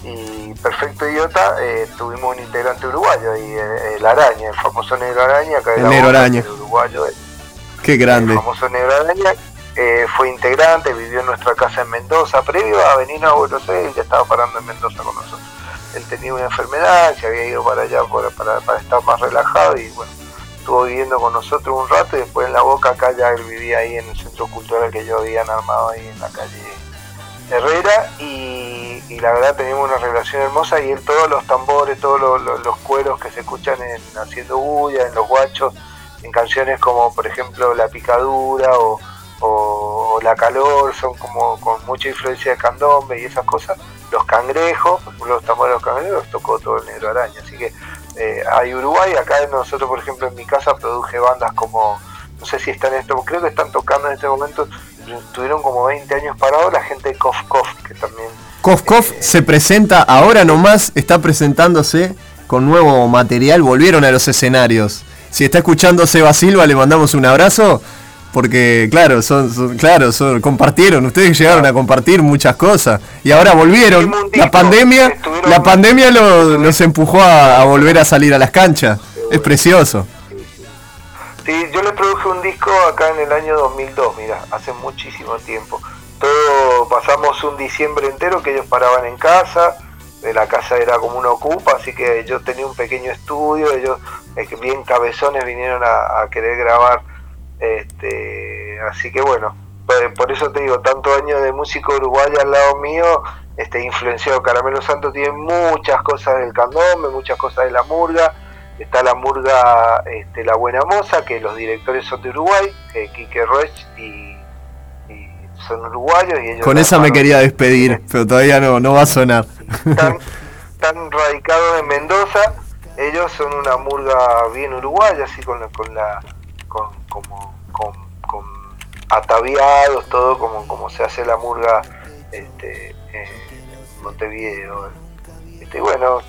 Speaker 7: y, Perfecto Idiota, eh, tuvimos un integrante uruguayo, y eh, el Araña, el famoso Negro Araña, de
Speaker 4: El Negro Araña.
Speaker 7: el uruguayo, el,
Speaker 4: Qué grande.
Speaker 7: el famoso Negro Araña, eh, fue integrante, vivió en nuestra casa en Mendoza, previo a venir a Buenos Aires, ya estaba parando en Mendoza con nosotros. Él tenía una enfermedad, se había ido para allá para, para estar más relajado y bueno, estuvo viviendo con nosotros un rato y después en la boca acá ya él vivía ahí en el centro cultural que yo habían armado ahí en la calle Herrera y, la verdad teníamos una relación hermosa y él todos los tambores, todos los, los- los cueros que se escuchan en Haciendo Bulla, en Los Guachos, en canciones como por ejemplo La Picadura o, o- o La Calor, son como con mucha influencia de candombe y esas cosas. Los cangrejos, por ejemplo, los tambores de los cangrejos los tocó todo el Negro Araña, así que eh, hay Uruguay, acá nosotros por ejemplo en mi casa produje bandas como, no sé si están en esto, creo que están tocando en este momento, tuvieron como 20 años parados la gente de Kof Kof, que también
Speaker 4: Kof Kof se presenta ahora nomás, está presentándose con nuevo material, volvieron a los escenarios. Si está escuchando Seba Silva, le mandamos un abrazo, porque claro, son, son- claro, son, compartieron, ustedes llegaron a compartir muchas cosas y ahora volvieron. La pandemia, la pandemia lo- los empujó a, a volver a salir a las canchas. Es precioso.
Speaker 7: Sí, yo le produje un disco acá en el año 2002, mira, hace muchísimo tiempo. Todo pasamos un diciembre entero que ellos paraban en casa, de la casa era como una ocupa, así que yo tenía un pequeño estudio, ellos eh, bien cabezones vinieron a, a querer grabar, este, así que bueno, por, por eso te digo, tanto años de músico uruguayo al lado mío, este, influenciado Caramelo Santo tiene muchas cosas del candombe, muchas cosas de la murga, está la murga este, La Buena Moza, que los directores son de Uruguay, eh, Quique Roech y, y son uruguayos. Y ellos
Speaker 4: Con esa me quería despedir, pero todavía no, no va a sonar.
Speaker 7: Están, están radicados en Mendoza, ellos son una murga bien uruguaya, así con la, con la con, como, con, ataviados, todo como, como se hace la murga este, en Montevideo. Este, bueno,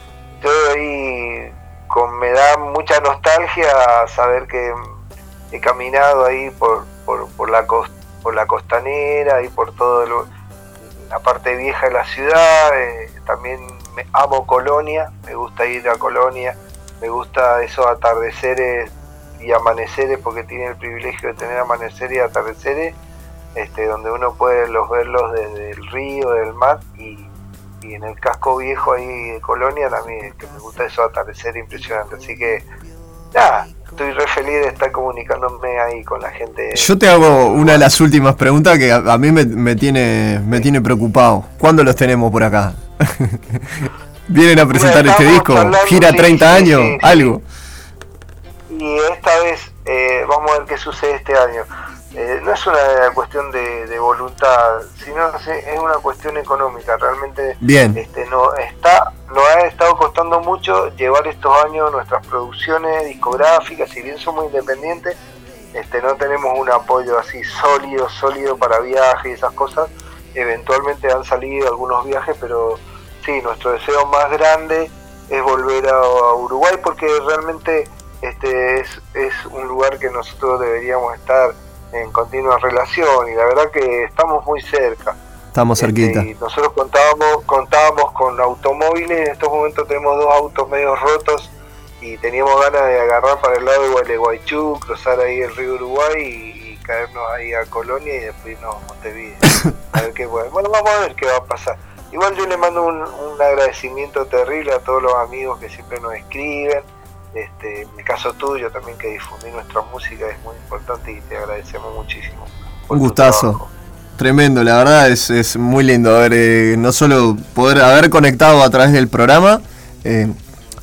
Speaker 7: yo ahí con, me da mucha nostalgia saber que he caminado ahí por, por, por la cos- por la costanera y por todo lo- la parte vieja de la ciudad, eh, también me amo Colonia, me gusta ir a Colonia, me gusta esos atardeceres y amaneceres porque tiene el privilegio de tener amaneceres y atardeceres, este, donde uno puede los verlos desde el río, del mar y, y en el casco viejo ahí de Colonia también, que me gusta esos atardeceres impresionantes, así que nada, estoy re feliz de estar comunicándome ahí con la gente.
Speaker 4: Yo te hago una de las últimas preguntas que a, a mí me, me tiene, me tiene preocupado. ¿Cuándo los tenemos por acá? ¿Vienen a presentar
Speaker 7: Bueno,
Speaker 4: este disco? ¿Gira
Speaker 7: sí,
Speaker 4: 30
Speaker 7: sí,
Speaker 4: años?
Speaker 7: sí, sí.
Speaker 4: ¿Algo?
Speaker 7: Y esta vez eh, vamos a ver qué sucede este año. Eh, no es una cuestión de, de voluntad, sino es una cuestión económica. Realmente
Speaker 4: Bien.
Speaker 7: este, no está, nos ha estado costando mucho llevar estos años nuestras producciones discográficas, si bien somos independientes, este, no tenemos un apoyo así sólido, sólido para viajes y esas cosas. Eventualmente han salido algunos viajes, pero sí, nuestro deseo más grande es volver a, a Uruguay porque realmente este es, es un lugar que nosotros deberíamos estar en continua relación y la verdad que estamos muy cerca.
Speaker 4: Estamos
Speaker 7: Este,
Speaker 4: cerquita.
Speaker 7: y nosotros contábamos, contábamos con automóviles, en estos momentos tenemos dos autos medio rotos y teníamos ganas de agarrar para el lado de Gualeguaychú, cruzar ahí el río Uruguay y, y caernos ahí a Colonia y después irnos a Montevideo. A ver qué bueno. bueno, vamos a ver qué va a pasar. Igual yo le mando un, un agradecimiento terrible a todos los amigos que siempre nos escriben. Este, en el caso tuyo también que difundir nuestra música es muy importante y te agradecemos muchísimo.
Speaker 4: Un gustazo.
Speaker 7: trabajo.
Speaker 4: Tremendo, la verdad es, es muy lindo haber, eh, no solo poder haber conectado a través del programa, eh,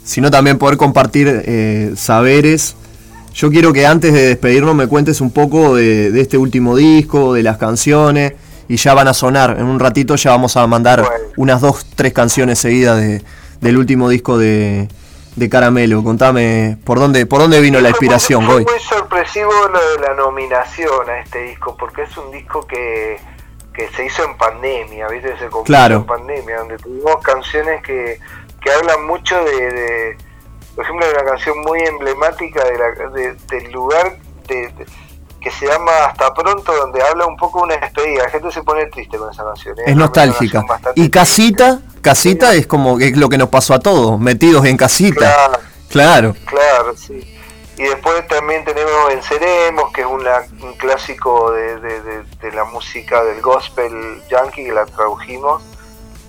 Speaker 4: sino también poder compartir eh, saberes. Yo quiero que antes de despedirnos me cuentes un poco de, de este último disco, de las canciones, y ya van a sonar. En un ratito ya vamos a mandar
Speaker 7: Bueno.
Speaker 4: unas dos, tres canciones seguidas de, del último disco de, de Caramelo. Contame por dónde, por dónde vino la
Speaker 7: Fue
Speaker 4: inspiración,
Speaker 7: fue
Speaker 4: Goy.
Speaker 7: muy sorpresivo lo de la nominación a este disco, porque es un disco que, que se hizo en pandemia, ¿viste? Se compuso
Speaker 4: Claro.
Speaker 7: en pandemia, donde tuvimos canciones que, que hablan mucho de, de- por ejemplo, hay una canción muy emblemática de la- de- del lugar de, de- que se llama Hasta Pronto, donde habla un poco de una despedida. La gente se pone triste con esa canción. ¿eh?
Speaker 4: Es nostálgica. Y casita,
Speaker 7: triste.
Speaker 4: casita es como es lo que nos pasó a todos, metidos en casita.
Speaker 7: Claro.
Speaker 4: Claro.
Speaker 7: Claro, sí. Y después también tenemos Venceremos, que es una- un clásico de, de- de- de la música del gospel yankee, que la tradujimos.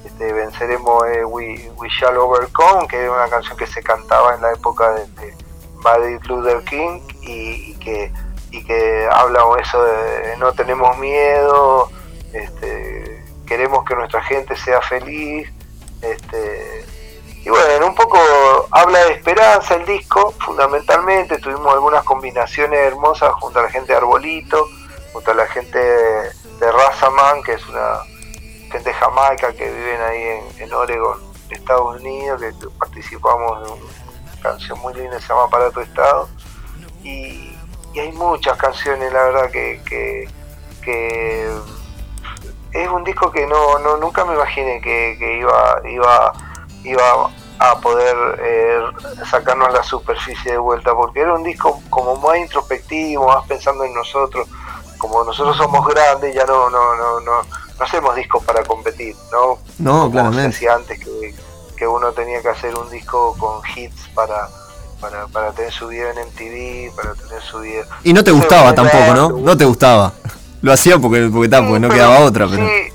Speaker 7: Este, Venceremos eh, We, We Shall Overcome, que es una canción que se cantaba en la época de, Martin Luther King y, y que, y que habla eso de no tenemos miedo, este, queremos que nuestra gente sea feliz. Este, y bueno, un poco habla de esperanza el disco, fundamentalmente. Tuvimos algunas combinaciones hermosas junto a la gente de Arbolito, junto a la gente de, Razaman, que es una gente de Jamaica que viven ahí en, en Oregon, Estados Unidos, que participamos de una canción muy linda que se llama Para tu Estado. Y, y hay muchas canciones, la verdad, que, que, que es un disco que no, no nunca me imaginé que, que iba, iba, iba a poder eh, sacarnos la superficie de vuelta, porque era un disco como más introspectivo, más pensando en nosotros, como nosotros somos grandes, ya no, no, no, no, no hacemos discos para competir, ¿no?
Speaker 4: No,
Speaker 7: Como
Speaker 4: claramente.
Speaker 7: se hacía antes que, que uno tenía que hacer un disco con hits para, para, para tener su video en MTV, para tener su video.
Speaker 4: Y no te gustaba tampoco, ¿no? No te gustaba. Lo hacía porque, porque, porque no
Speaker 7: pero-
Speaker 4: quedaba otra, pero.
Speaker 7: Sí,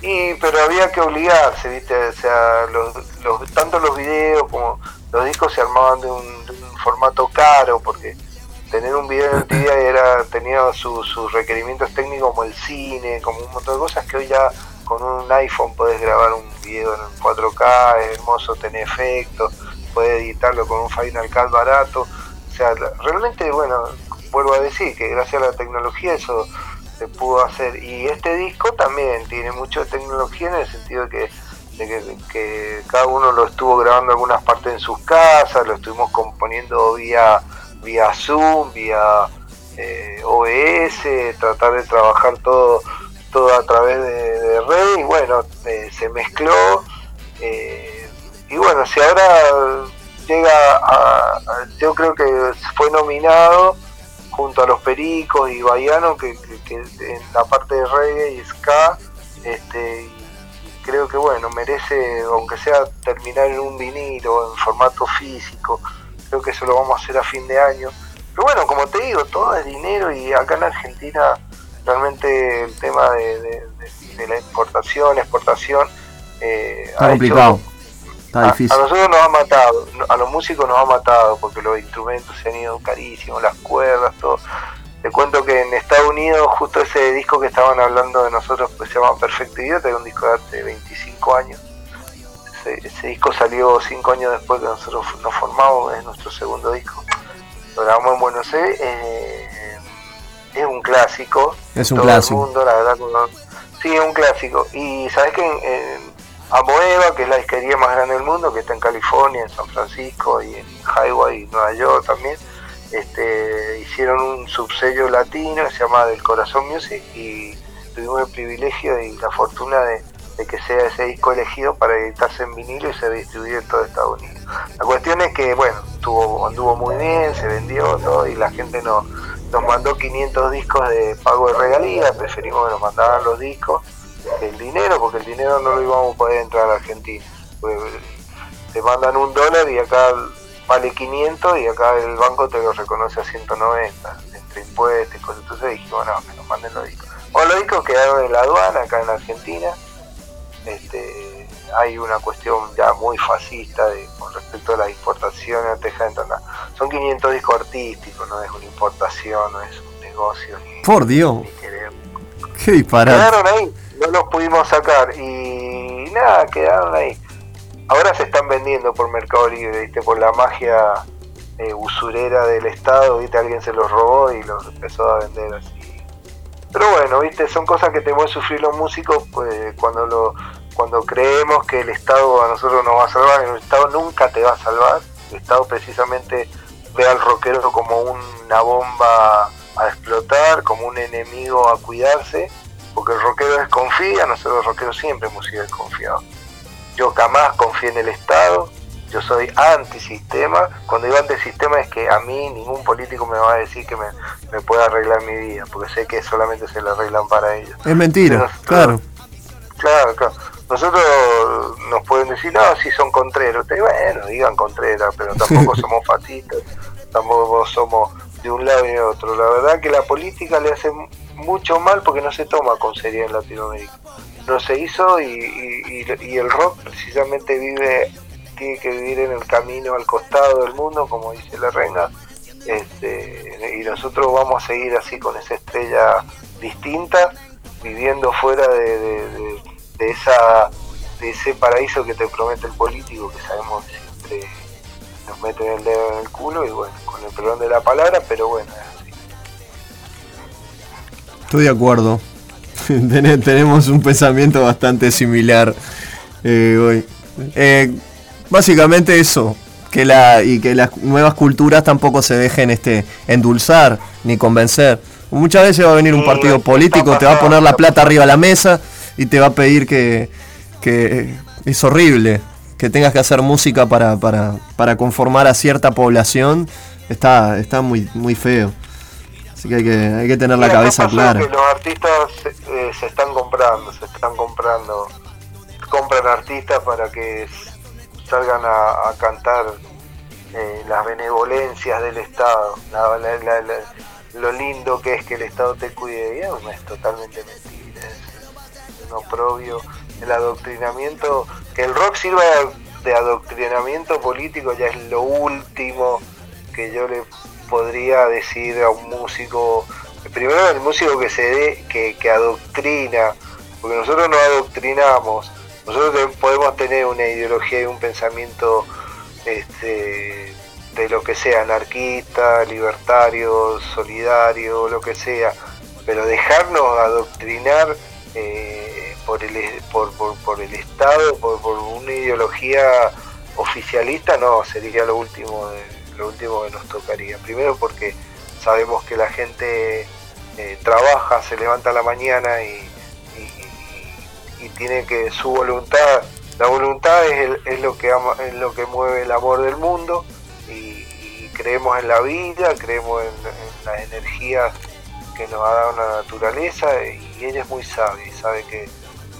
Speaker 7: sí, pero había que obligarse, ¿viste? O sea, los, los- tanto los videos como los discos se armaban de un, de un formato caro, porque tener un video en MTV era, tenía su- sus requerimientos técnicos como el cine, como un montón de cosas que hoy ya con un iPhone podés grabar un video en 4K, es hermoso, tener efectos, podés editarlo con un Final Cut barato. O sea, realmente, bueno, vuelvo a decir que gracias a la tecnología eso se pudo hacer. Y este disco también tiene mucho tecnología en el sentido de que, de que, que cada uno lo estuvo grabando algunas partes en sus casas, lo estuvimos componiendo vía, vía Zoom, vía eh, OBS, tratar de trabajar todo, todo a través de, de red y bueno, eh, se mezcló. eh, y bueno, si ahora llega a, yo creo que fue nominado junto a los Pericos y Baiano que, en la parte de reggae y ska este y, creo que bueno merece aunque sea terminar en un vinilo en formato físico creo que eso lo vamos a hacer a fin de año pero bueno como te digo todo es dinero y acá en Argentina realmente el tema de, la importación exportación eh, ha
Speaker 4: complicado.
Speaker 7: hecho
Speaker 4: Está
Speaker 7: a,
Speaker 4: difícil.
Speaker 7: a nosotros nos ha matado, a los músicos nos ha matado porque los instrumentos se han ido carísimos, las cuerdas, todo. Te cuento que en Estados Unidos, justo ese disco que estaban hablando de nosotros, pues se llama Perfecto Idiota, que es un disco de hace 25 años. Ese, ese disco salió 5 años después que nosotros nos formamos, es nuestro segundo disco. Lo grabamos en Buenos Aires. eh, es un clásico.
Speaker 4: Es un
Speaker 7: todo
Speaker 4: clásico.
Speaker 7: El mundo, la verdad, como- sí, es un clásico. Y sabes que en, en Amoeba, que es la disquería más grande del mundo, que está en California, en San Francisco y en Highway, Nueva York también, este, hicieron un subsello latino que se llama Del Corazón Music y tuvimos el privilegio y la fortuna de, de que sea ese disco elegido para editarse en vinilo y ser distribuido en todo Estados Unidos. La cuestión es que, bueno, tuvo, anduvo muy bien, se vendió todo y la gente nos, nos mandó 500 discos de pago de regalías, preferimos que nos mandaran los discos el dinero, porque el dinero no lo íbamos a poder entrar a Argentina. Pues, te mandan un dólar y acá vale 500 y acá el banco te lo reconoce a 190, entre impuestos y cosas. Entonces dijimos, no, que nos manden los discos. Bueno, los discos quedaron en la aduana acá en Argentina. Este, hay una cuestión ya muy fascista de, con respecto a las importaciones, no te dejan entrar. Son 500 discos artísticos, no es una importación, no es un negocio. Ni,
Speaker 4: Por Dios,
Speaker 7: ni
Speaker 4: qué disparate.
Speaker 7: Quedaron ahí, no los pudimos sacar y nada, quedaron ahí. Ahora se están vendiendo por Mercado Libre, ¿viste? por la magia eh, usurera del Estado, ¿viste? alguien se los robó y los empezó a vender así. Pero bueno, ¿viste? son cosas que tenemos que sufrir los músicos pues, cuando lo cuando creemos que el Estado a nosotros nos va a salvar, el Estado nunca te va a salvar, el Estado precisamente ve al rockero como una bomba a explotar, como un enemigo a cuidarse, porque el rockero desconfía, nosotros los rockeros siempre hemos sido desconfiados. Yo jamás confié en el Estado, yo soy antisistema. Cuando digo antisistema es que a mí ningún político me va a decir que me, me pueda arreglar mi vida, porque sé que solamente se lo arreglan para ellos.
Speaker 4: Es mentira,
Speaker 7: Nosotros-
Speaker 4: claro.
Speaker 7: Claro, claro. Nosotros nos pueden decir, no, si son contreros. Te- Bueno, digan contreras, pero tampoco somos fascistas, tampoco somos de un lado y de otro. La verdad que la política le hace mucho mal porque no se toma con seriedad en Latinoamérica. No se hizo y, y- el rock precisamente vive, tiene que vivir en el camino al costado del mundo, como dice la renga. Este, y nosotros vamos a seguir así con esa estrella distinta, viviendo fuera de, de- de- de esa de ese paraíso que te promete el político, que sabemos que siempre nos meten el dedo en el culo y bueno, con el perdón de la palabra, pero bueno.
Speaker 4: Estoy de acuerdo. Ten- Tenemos un pensamiento bastante similar eh, hoy. Eh, básicamente eso, que la y que las nuevas culturas tampoco se dejen este endulzar ni convencer. Muchas veces va a venir un partido político, te va a poner la plata arriba de la mesa y te va a pedir que, que es horrible que tengas que hacer música para, para, para conformar a cierta población. Está, está muy, muy feo. Así que hay que, hay que tener la cabeza clara.
Speaker 7: que los artistas eh, se están comprando, se están comprando, compran artistas para que salgan a, a cantar eh, las benevolencias del Estado, la- la- la- la- lo lindo que es que el Estado te cuide. Y eso es totalmente mentira, es un oprobio. El adoctrinamiento, que el rock sirva de adoctrinamiento político ya es lo último que yo le podría decir a un músico, primero el músico que se dé, que, que adoctrina, porque nosotros no adoctrinamos, nosotros podemos tener una ideología y un pensamiento este, de lo que sea, anarquista, libertario, solidario, lo que sea, pero dejarnos adoctrinar eh, por, el, por, por, por el Estado, por, por una ideología oficialista, no, sería lo último, de- lo último que nos tocaría. Primero porque sabemos que la gente eh, trabaja, se levanta a la mañana y, tiene que su voluntad, la voluntad es, el- es lo que ama- es lo que mueve el amor del mundo y, creemos en la vida, creemos en, en las energías que nos ha dado la naturaleza y ella es muy sabia y sabe que,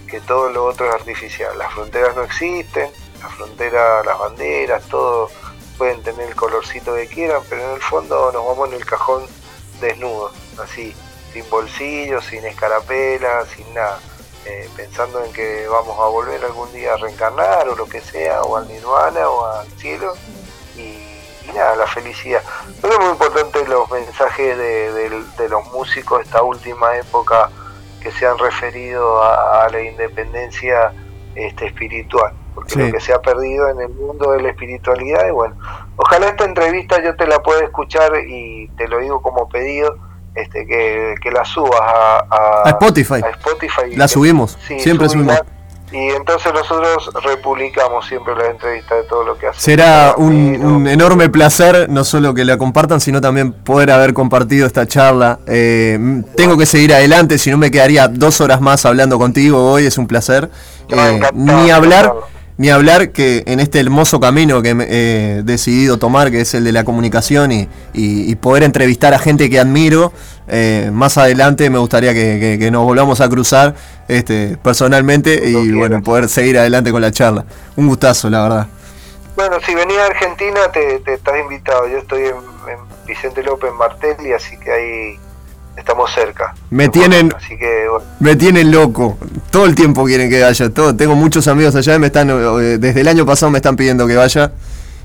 Speaker 7: que todo lo otro es artificial. Las fronteras no existen, las fronteras, las banderas, todo pueden tener el colorcito que quieran, pero en el fondo nos vamos en el cajón desnudos, así, sin bolsillos, sin escarapela, sin nada, eh, pensando en que vamos a volver algún día a reencarnar o lo que sea, o al nirvana o al cielo, y, nada, la felicidad. Pero es muy importante los mensajes de los músicos de esta última época que se han referido a, a la independencia este, espiritual, porque
Speaker 4: Sí.
Speaker 7: lo que se ha perdido en el mundo de la espiritualidad, y bueno, ojalá esta entrevista yo te la pueda escuchar y te lo digo como pedido, este, que, que la subas a, a-
Speaker 4: A Spotify.
Speaker 7: a Spotify.
Speaker 4: La subimos,
Speaker 7: Sí,
Speaker 4: siempre subimos.
Speaker 7: Y entonces nosotros republicamos siempre las entrevistas de todo lo que hacemos.
Speaker 4: Será un, enorme placer, no solo que la compartan, sino también poder haber compartido esta charla. Eh, tengo que seguir adelante, si no me quedaría dos horas más hablando contigo hoy, es un placer. Eh, ni hablar. Ni hablar que en este hermoso camino que he decidido tomar, que es el de la comunicación y, y- y poder entrevistar a gente que admiro, eh, más adelante me gustaría que, que- que nos volvamos a cruzar este, personalmente y bueno, poder seguir adelante con la charla. Un gustazo, la verdad.
Speaker 7: Bueno, si venís a Argentina te, te estás invitado. Yo estoy en, en Vicente López Martelli, así que ahí estamos cerca.
Speaker 4: Me tienen-
Speaker 7: Así que bueno,
Speaker 4: Me tienen loco. Todo el tiempo quieren que vaya. Todo. Tengo muchos amigos allá y me están, eh, desde el año pasado me están pidiendo que vaya.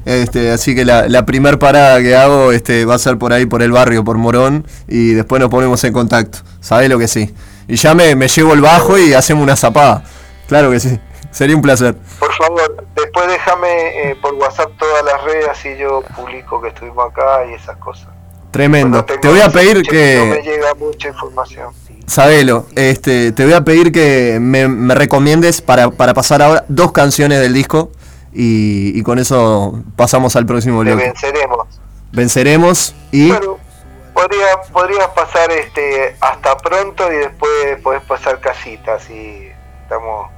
Speaker 4: Este, así que la, la primer parada que hago este, va a ser por ahí, por el barrio, por Morón, y después nos ponemos en contacto. ¿Sabés lo que sí? Y ya me, me llevo el bajo y hacemos una zapada. Claro que sí. Sería un placer.
Speaker 7: por favor, después déjame eh, por WhatsApp todas las redes, así yo publico que estuvimos acá y esas cosas.
Speaker 4: Tremendo. Te voy a pedir
Speaker 7: No me
Speaker 4: que,
Speaker 7: llega mucha información.
Speaker 4: Sabelo, este, te voy a pedir que me, me recomiendes para, para pasar ahora dos canciones del disco y, y con eso pasamos al próximo
Speaker 7: Te
Speaker 4: bloque.
Speaker 7: venceremos.
Speaker 4: Venceremos y
Speaker 7: Bueno, podría, podrías pasar este hasta pronto y después podés pasar casitas y estamos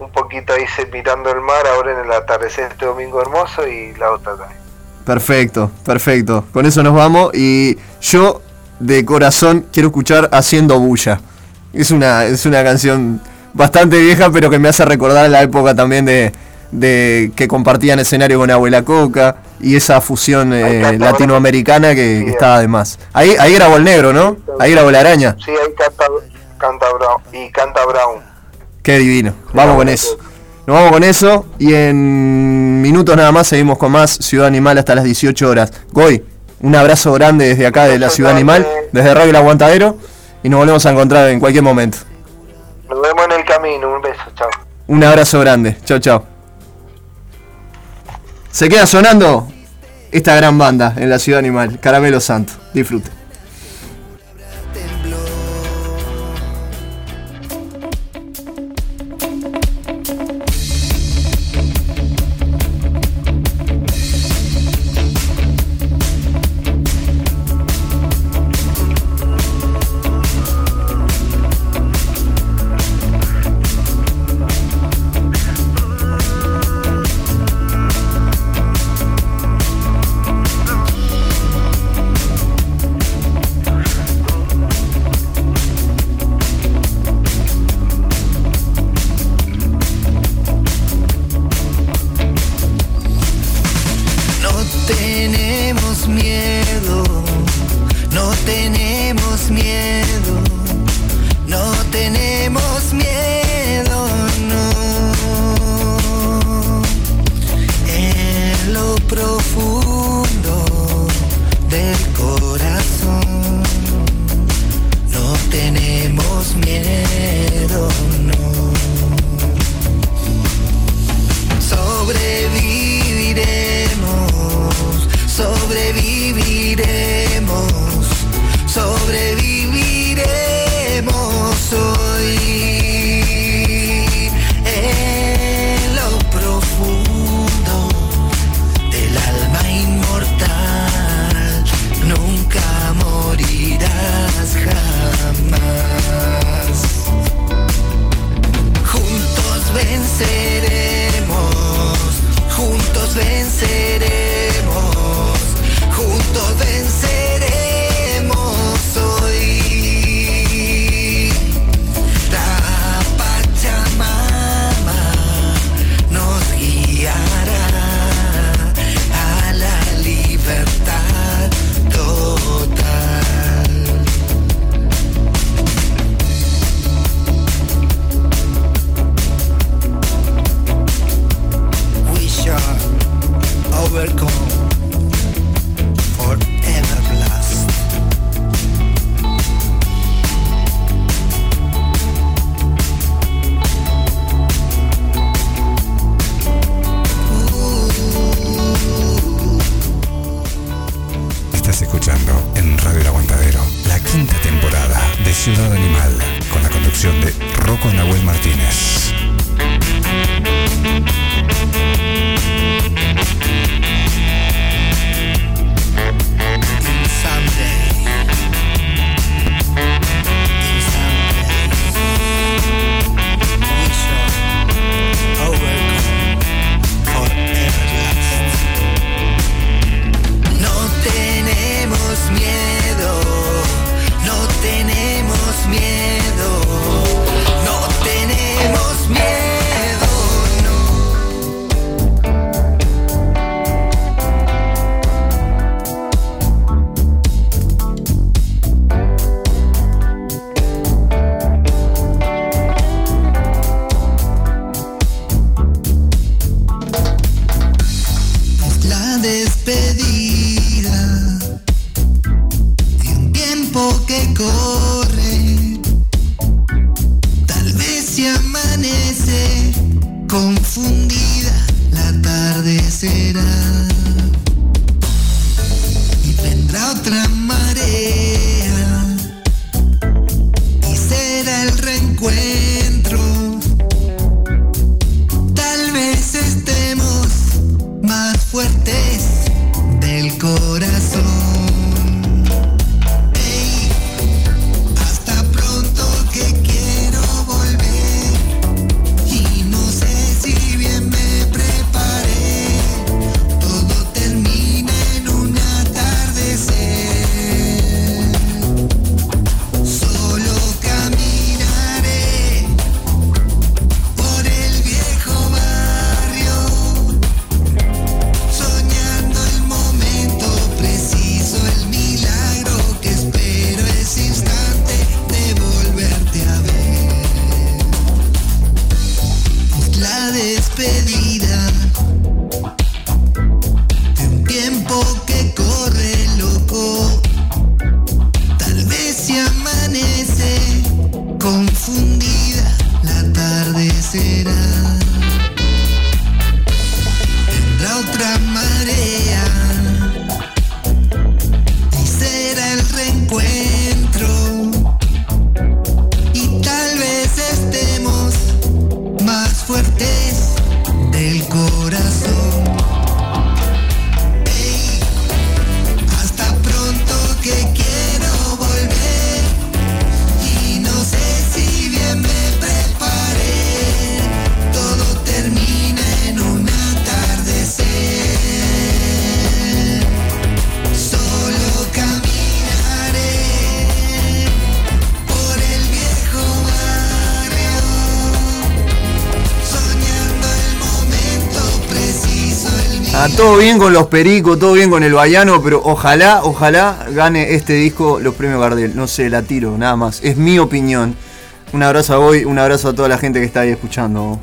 Speaker 7: un poquito ahí mirando el mar ahora en el atardecer este domingo hermoso y la otra también.
Speaker 4: Perfecto, perfecto. Con eso nos vamos y yo de corazón quiero escuchar Haciendo Bulla. Es una, es una canción bastante vieja pero que me hace recordar la época también de, de que compartían escenario con Abuela Coca y esa fusión eh, latinoamericana que,
Speaker 7: Sí,
Speaker 4: que estaba de más. Ahí, ahí grabó el negro, ¿no? Ahí grabó la araña.
Speaker 7: Sí, ahí canta, canta Brown y canta Brown.
Speaker 4: Qué divino. Vamos con eso. Nos vamos con eso y en minutos nada más seguimos con más Ciudad Animal hasta las 18 horas. Goy, un abrazo grande desde acá de la Ciudad Animal, desde Radio El Aguantadero y nos volvemos a encontrar en cualquier momento.
Speaker 7: Nos vemos en el camino, un beso, chao.
Speaker 4: Un abrazo grande. Chao, chao. Se queda sonando esta gran banda en la Ciudad Animal, Caramelo Santo. Disfrute.
Speaker 8: Todo bien
Speaker 4: con los pericos, todo bien con el Baiano, pero ojalá, ojalá gane este disco los premios Gardel. No sé, la tiro, nada más. Es mi opinión. Un abrazo a Boy, un abrazo a toda la gente que está ahí escuchando.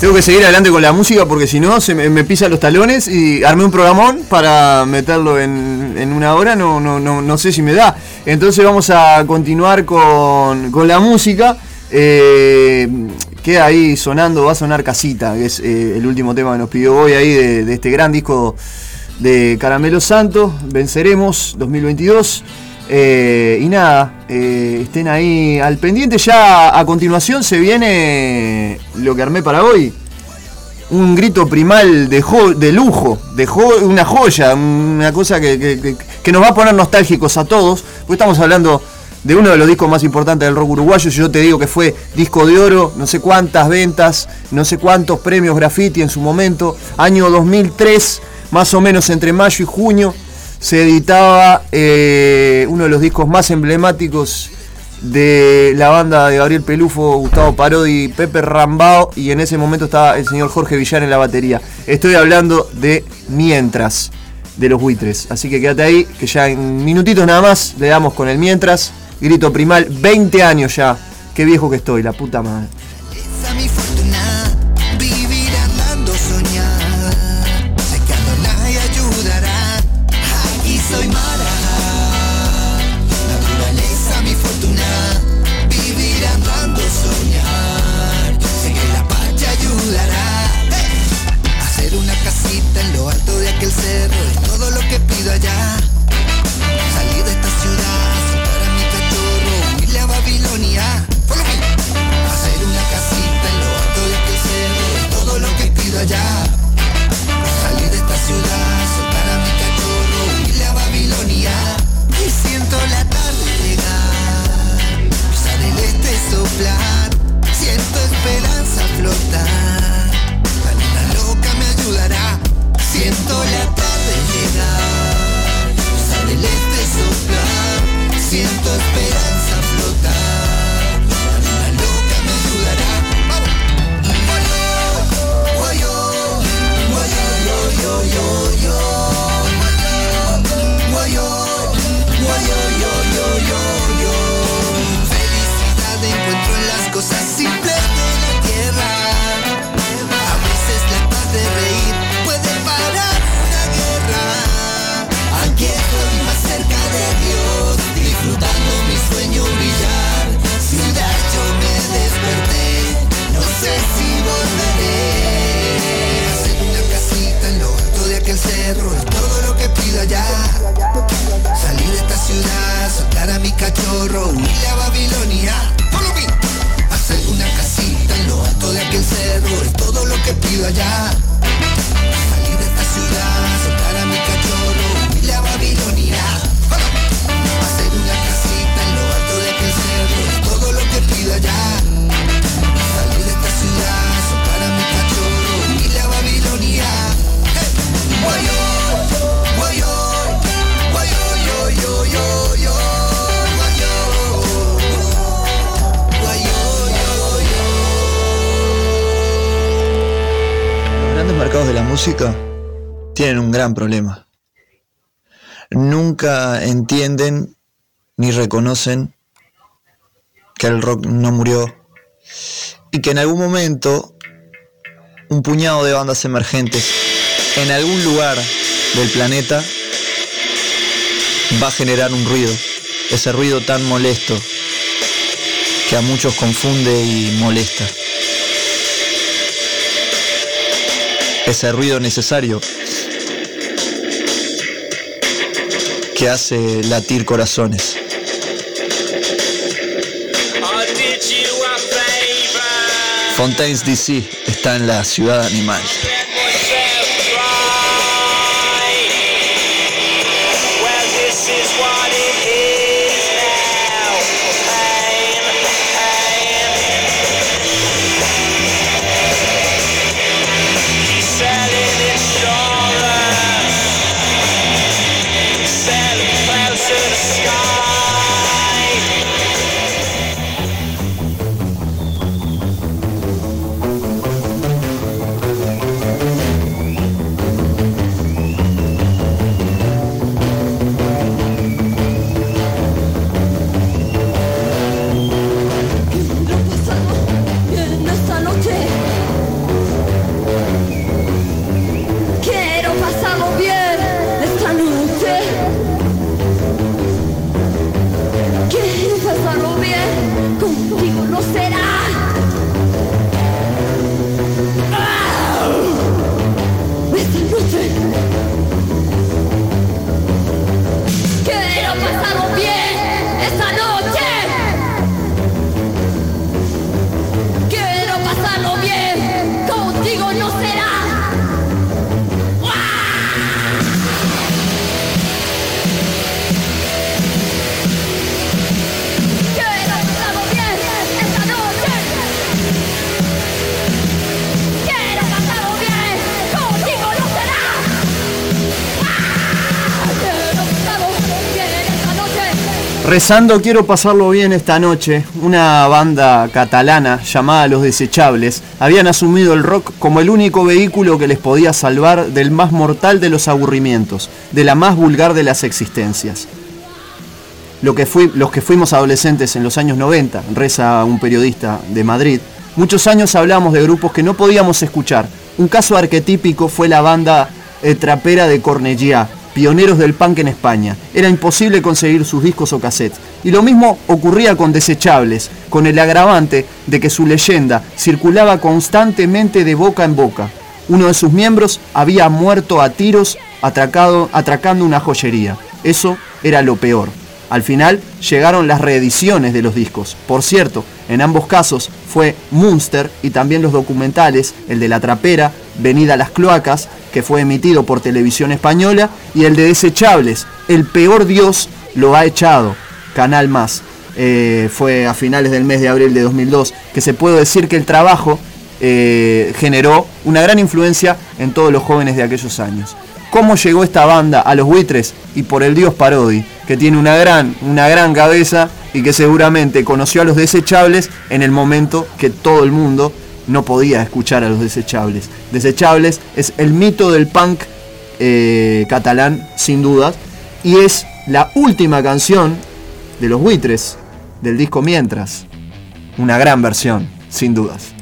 Speaker 4: Tengo que seguir adelante con la música porque si no se me, me pisa los talones y armé un programón para meterlo en, en una hora, no, no, no, no sé si me da. Entonces vamos a continuar con, con la música. Eh, queda ahí sonando, va a sonar Casita, que es eh, el último tema que nos pidió hoy ahí de, de este gran disco de Caramelo Santo, Venceremos 2022. Eh, y nada, eh, estén ahí al pendiente. Ya a continuación se viene lo que armé para hoy. Un grito primal de, de lujo, de una joya, una cosa que, que- nos va a poner nostálgicos a todos. Porque estamos hablando de uno de los discos más importantes del rock uruguayo. Yo te digo que fue disco de oro, no sé cuántas ventas, no sé cuántos premios graffiti en su momento. Año 2003, más o menos entre mayo y junio se editaba eh, uno de los discos más emblemáticos de la banda de Gabriel Pelufo, Gustavo Parodi, Pepe Rambao y en ese momento estaba el señor Jorge Villar en la batería. Estoy hablando de Mientras, de los buitres. Así que quédate ahí, que ya en minutitos nada más le damos con el Mientras. Grito primal, 20 años ya. Qué viejo que estoy, la puta madre.
Speaker 8: Esa mi fortuna,
Speaker 9: música tienen un gran problema. Nunca entienden ni reconocen que el rock no murió y que en algún momento un puñado de bandas emergentes en algún lugar del planeta va a generar un ruido, ese ruido tan molesto que a muchos confunde y molesta. Ese ruido necesario que hace latir corazones. Fontaines DC está en la ciudad animal.
Speaker 4: Rezando quiero pasarlo bien esta noche. Una banda catalana llamada Los Desechables habían asumido el rock como el único vehículo que les podía salvar del más mortal de los aburrimientos, de la más vulgar de las existencias. Lo que los que fuimos adolescentes en los años 90, reza un periodista de Madrid, muchos años hablamos de grupos que no podíamos escuchar. Un caso arquetípico fue la banda eh, trapera de Cornellá, pioneros del punk en España. Era imposible conseguir sus discos o cassettes. Y lo mismo ocurría con Desechables, con el agravante de que su leyenda circulaba constantemente de boca en boca. Uno de sus miembros había muerto a tiros atracado, atracando una joyería. Eso era lo peor. Al final llegaron las reediciones de los discos. Por cierto, en ambos casos fue Munster y también los documentales, el de La Trapera, Venida a las Cloacas, que fue emitido por televisión española, y el de Desechables, El Peor Dios lo ha echado, Canal Más. Eh, fue a finales del mes de abril de 2002, que se puede decir que el trabajo eh, generó una gran influencia en todos los jóvenes de aquellos años. ¿Cómo llegó esta banda a los buitres? Y por el dios Parodi, que tiene una gran, una gran cabeza y que seguramente conoció a los desechables en el momento que todo el mundo no podía escuchar a los desechables. Desechables es el mito del punk eh, catalán, sin dudas, y es la última canción de los buitres del disco Mientras. Una gran versión, sin dudas.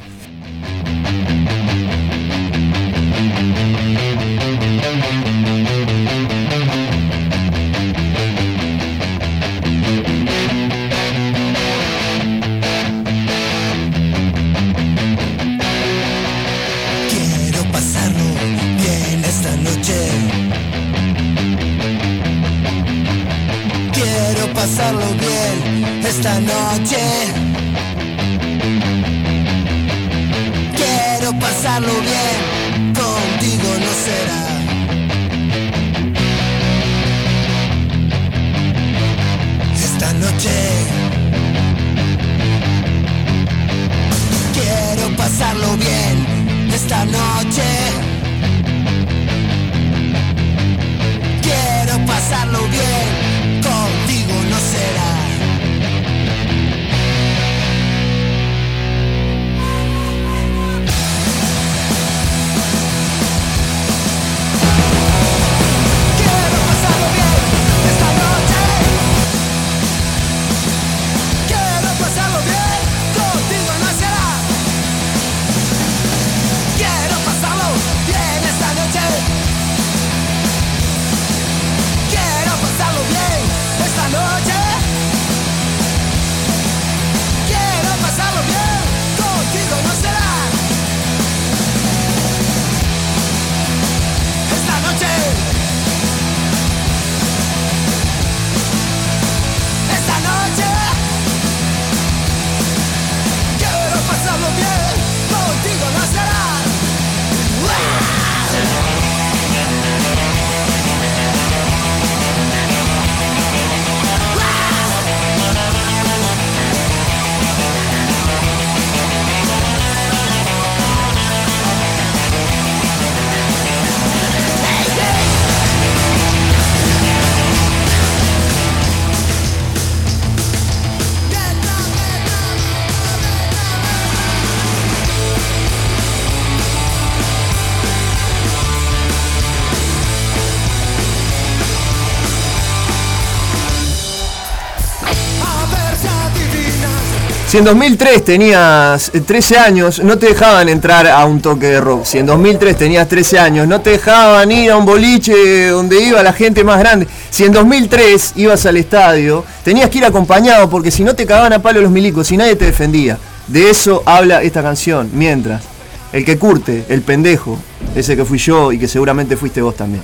Speaker 10: Si
Speaker 4: en 2003 tenías eh, 13 años, no te dejaban entrar a un toque de rock. Si en 2003 tenías 13 años, no te dejaban ir a un boliche donde iba la gente más grande. Si en 2003 ibas al estadio, tenías que ir acompañado porque si no te cagaban a palo los milicos y nadie te defendía. De eso habla esta canción. Mientras, el que curte, el pendejo, ese que fui yo y que seguramente fuiste vos también.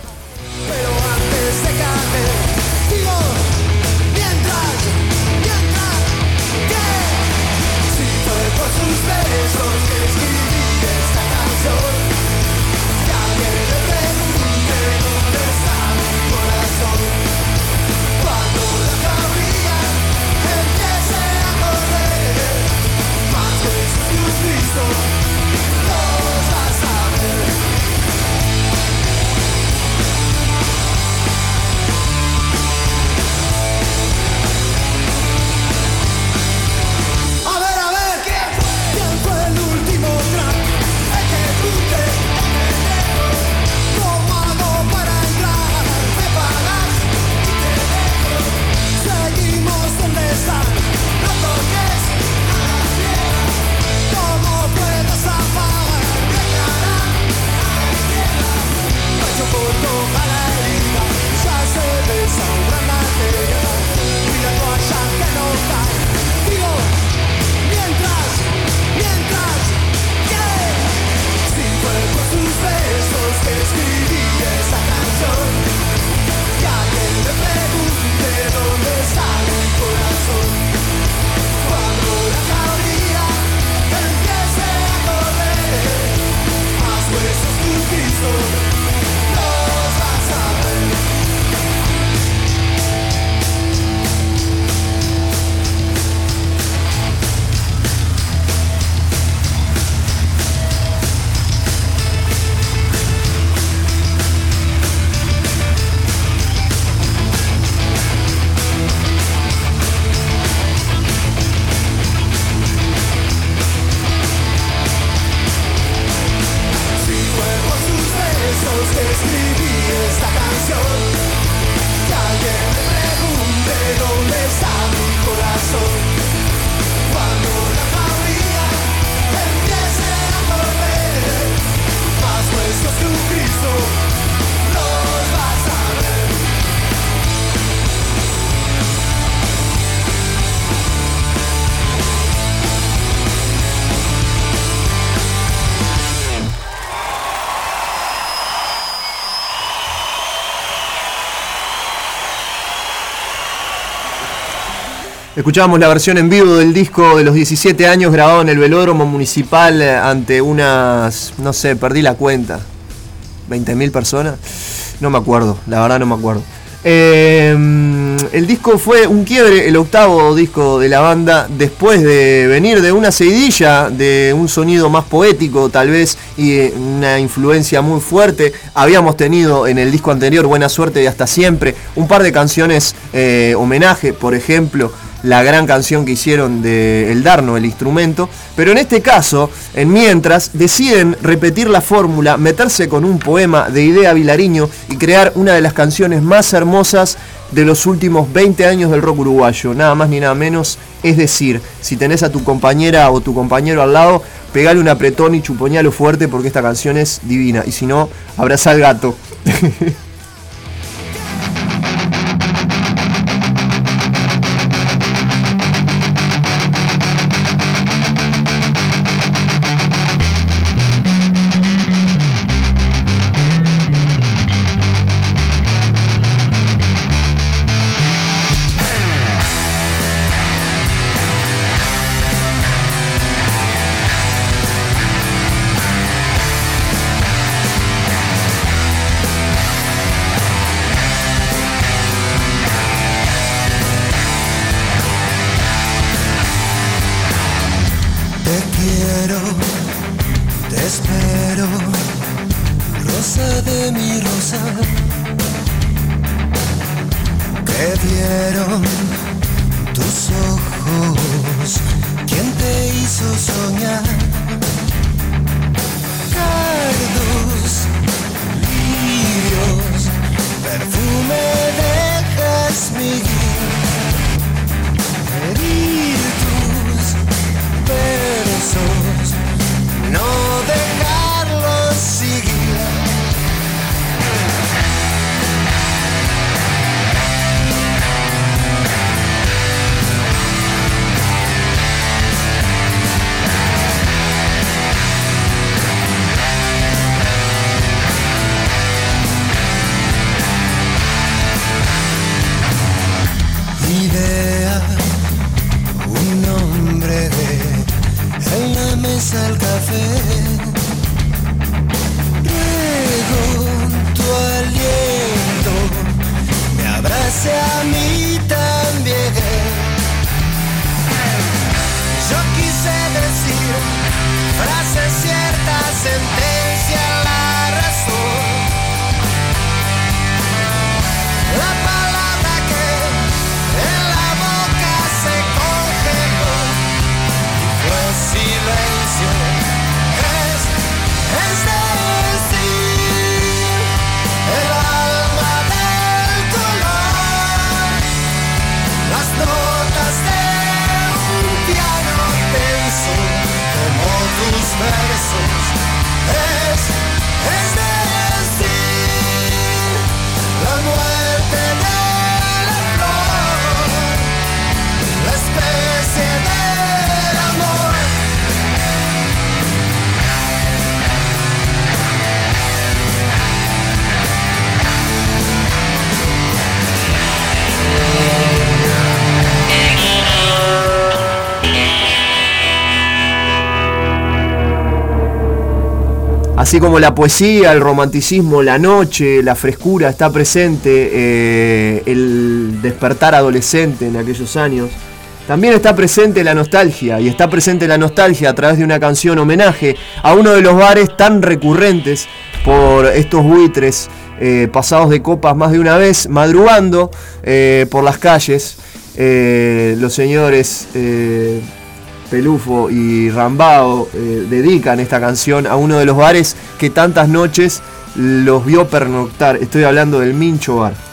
Speaker 4: Escuchábamos la versión en vivo del disco de los 17 años grabado en el velódromo municipal ante unas, no sé, perdí la cuenta, 20.000 personas. No me acuerdo, la verdad no me acuerdo. Eh, el disco fue un quiebre, el octavo disco de la banda, después de venir de una seguidilla, de un sonido más poético tal vez y eh, una influencia muy fuerte. Habíamos tenido en el disco anterior Buena Suerte y Hasta Siempre, un par de canciones eh, homenaje, por ejemplo, la gran canción que hicieron de El Darno, el instrumento. Pero en este caso, en Mientras, deciden repetir la fórmula, meterse con un poema de Idea Vilariño y crear una de las canciones más hermosas de los últimos 20 años del rock uruguayo, nada más ni nada menos. Es decir, si tenés a tu compañera o tu compañero al lado, pegale un apretón y chupoñalo fuerte porque esta canción es divina. Y si no, abraza al gato. Así como la poesía, el romanticismo, la noche, la frescura está presente, eh, el despertar adolescente en aquellos años, también está presente la nostalgia, y está presente la nostalgia a través de una canción homenaje a uno de los bares tan recurrentes por estos buitres eh, pasados de copas más de una vez, madrugando eh, por las calles, los señores... Pelufo y Rambao eh, dedican esta canción a uno de los bares que tantas noches los vio pernoctar. Estoy hablando del Mincho Bar.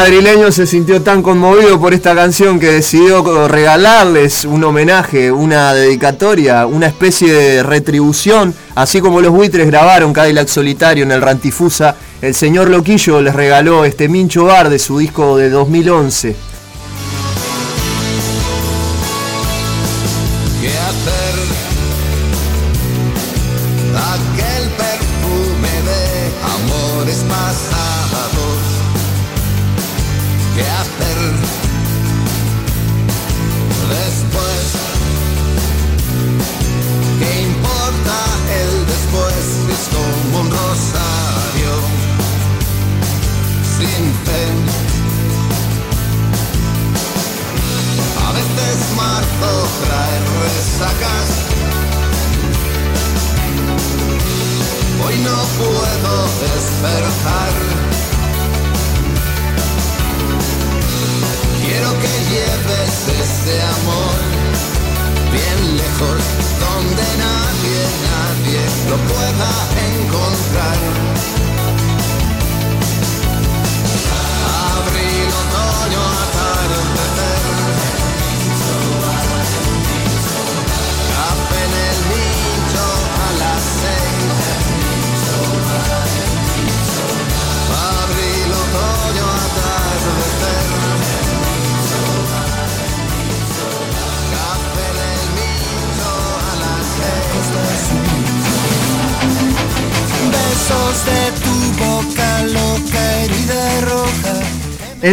Speaker 4: Madrileño se sintió tan conmovido por esta canción que decidió regalarles un homenaje, una dedicatoria, una especie de retribución, así como los buitres grabaron Cadillac Solitario en el Rantifusa, el señor Loquillo les regaló este Mincho Bar de su disco de 2011.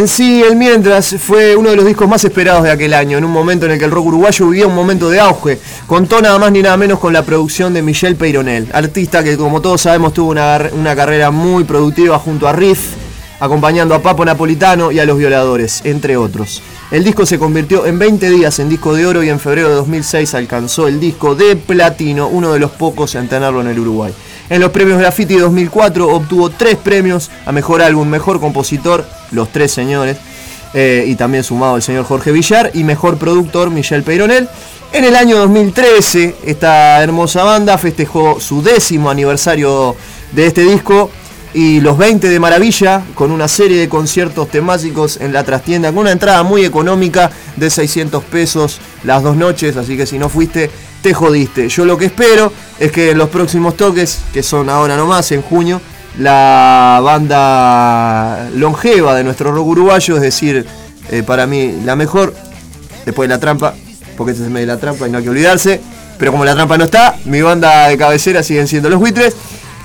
Speaker 10: En
Speaker 4: sí, el Mientras fue uno de los discos más esperados de aquel año, en un momento en el que el rock uruguayo vivía un momento de auge. Contó nada más ni nada menos con la producción de Michel Peyronel, artista que como todos sabemos tuvo una, una carrera muy productiva junto a Riff, acompañando a Papo Napolitano y a Los Violadores, entre otros. El disco se convirtió en 20 días en disco de oro y en febrero de 2006 alcanzó el disco de platino, uno de los pocos en tenerlo en el Uruguay. En los premios Graffiti 2004 obtuvo tres premios a Mejor Álbum, Mejor Compositor, los tres señores, eh, y también sumado el señor Jorge Villar, y Mejor Productor, Michel Peyronel. En el año 2013, esta hermosa banda festejó su décimo aniversario de este disco y los 20 de Maravilla con una serie de conciertos temáticos en la trastienda con una entrada muy económica de 600 pesos las dos noches, así que si no fuiste te jodiste. Yo lo que espero es que en los próximos toques, que son ahora nomás en junio, la banda longeva de nuestro rock uruguayo, es decir, eh, para mí la mejor, después de la trampa, porque este es el medio de la trampa y no hay que olvidarse, pero como la trampa no está, mi banda de cabecera siguen siendo los buitres.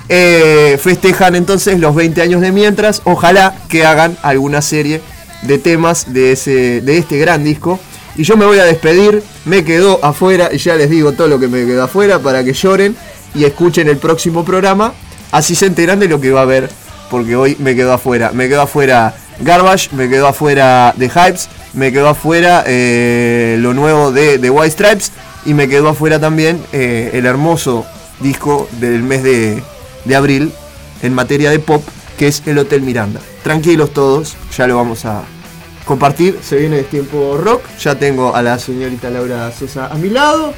Speaker 4: Eh, festejan entonces los 20 años de mientras. Ojalá que hagan alguna serie de temas de, ese, de este gran disco. Y yo me voy a despedir. Me quedo afuera. Y ya les digo todo lo que me quedó afuera para que lloren y escuchen el próximo programa. Así se enteran de lo que va a haber. Porque hoy me quedo afuera. Me quedo afuera Garbage. Me quedo afuera The Hypes. Me quedó afuera eh, lo nuevo de The White Stripes. Y me quedó afuera también eh, el hermoso disco del mes de, de abril en materia de pop, que es el Hotel Miranda. Tranquilos todos, ya lo vamos a compartir. Se viene el tiempo rock. Ya tengo a la señorita Laura Sosa a mi lado.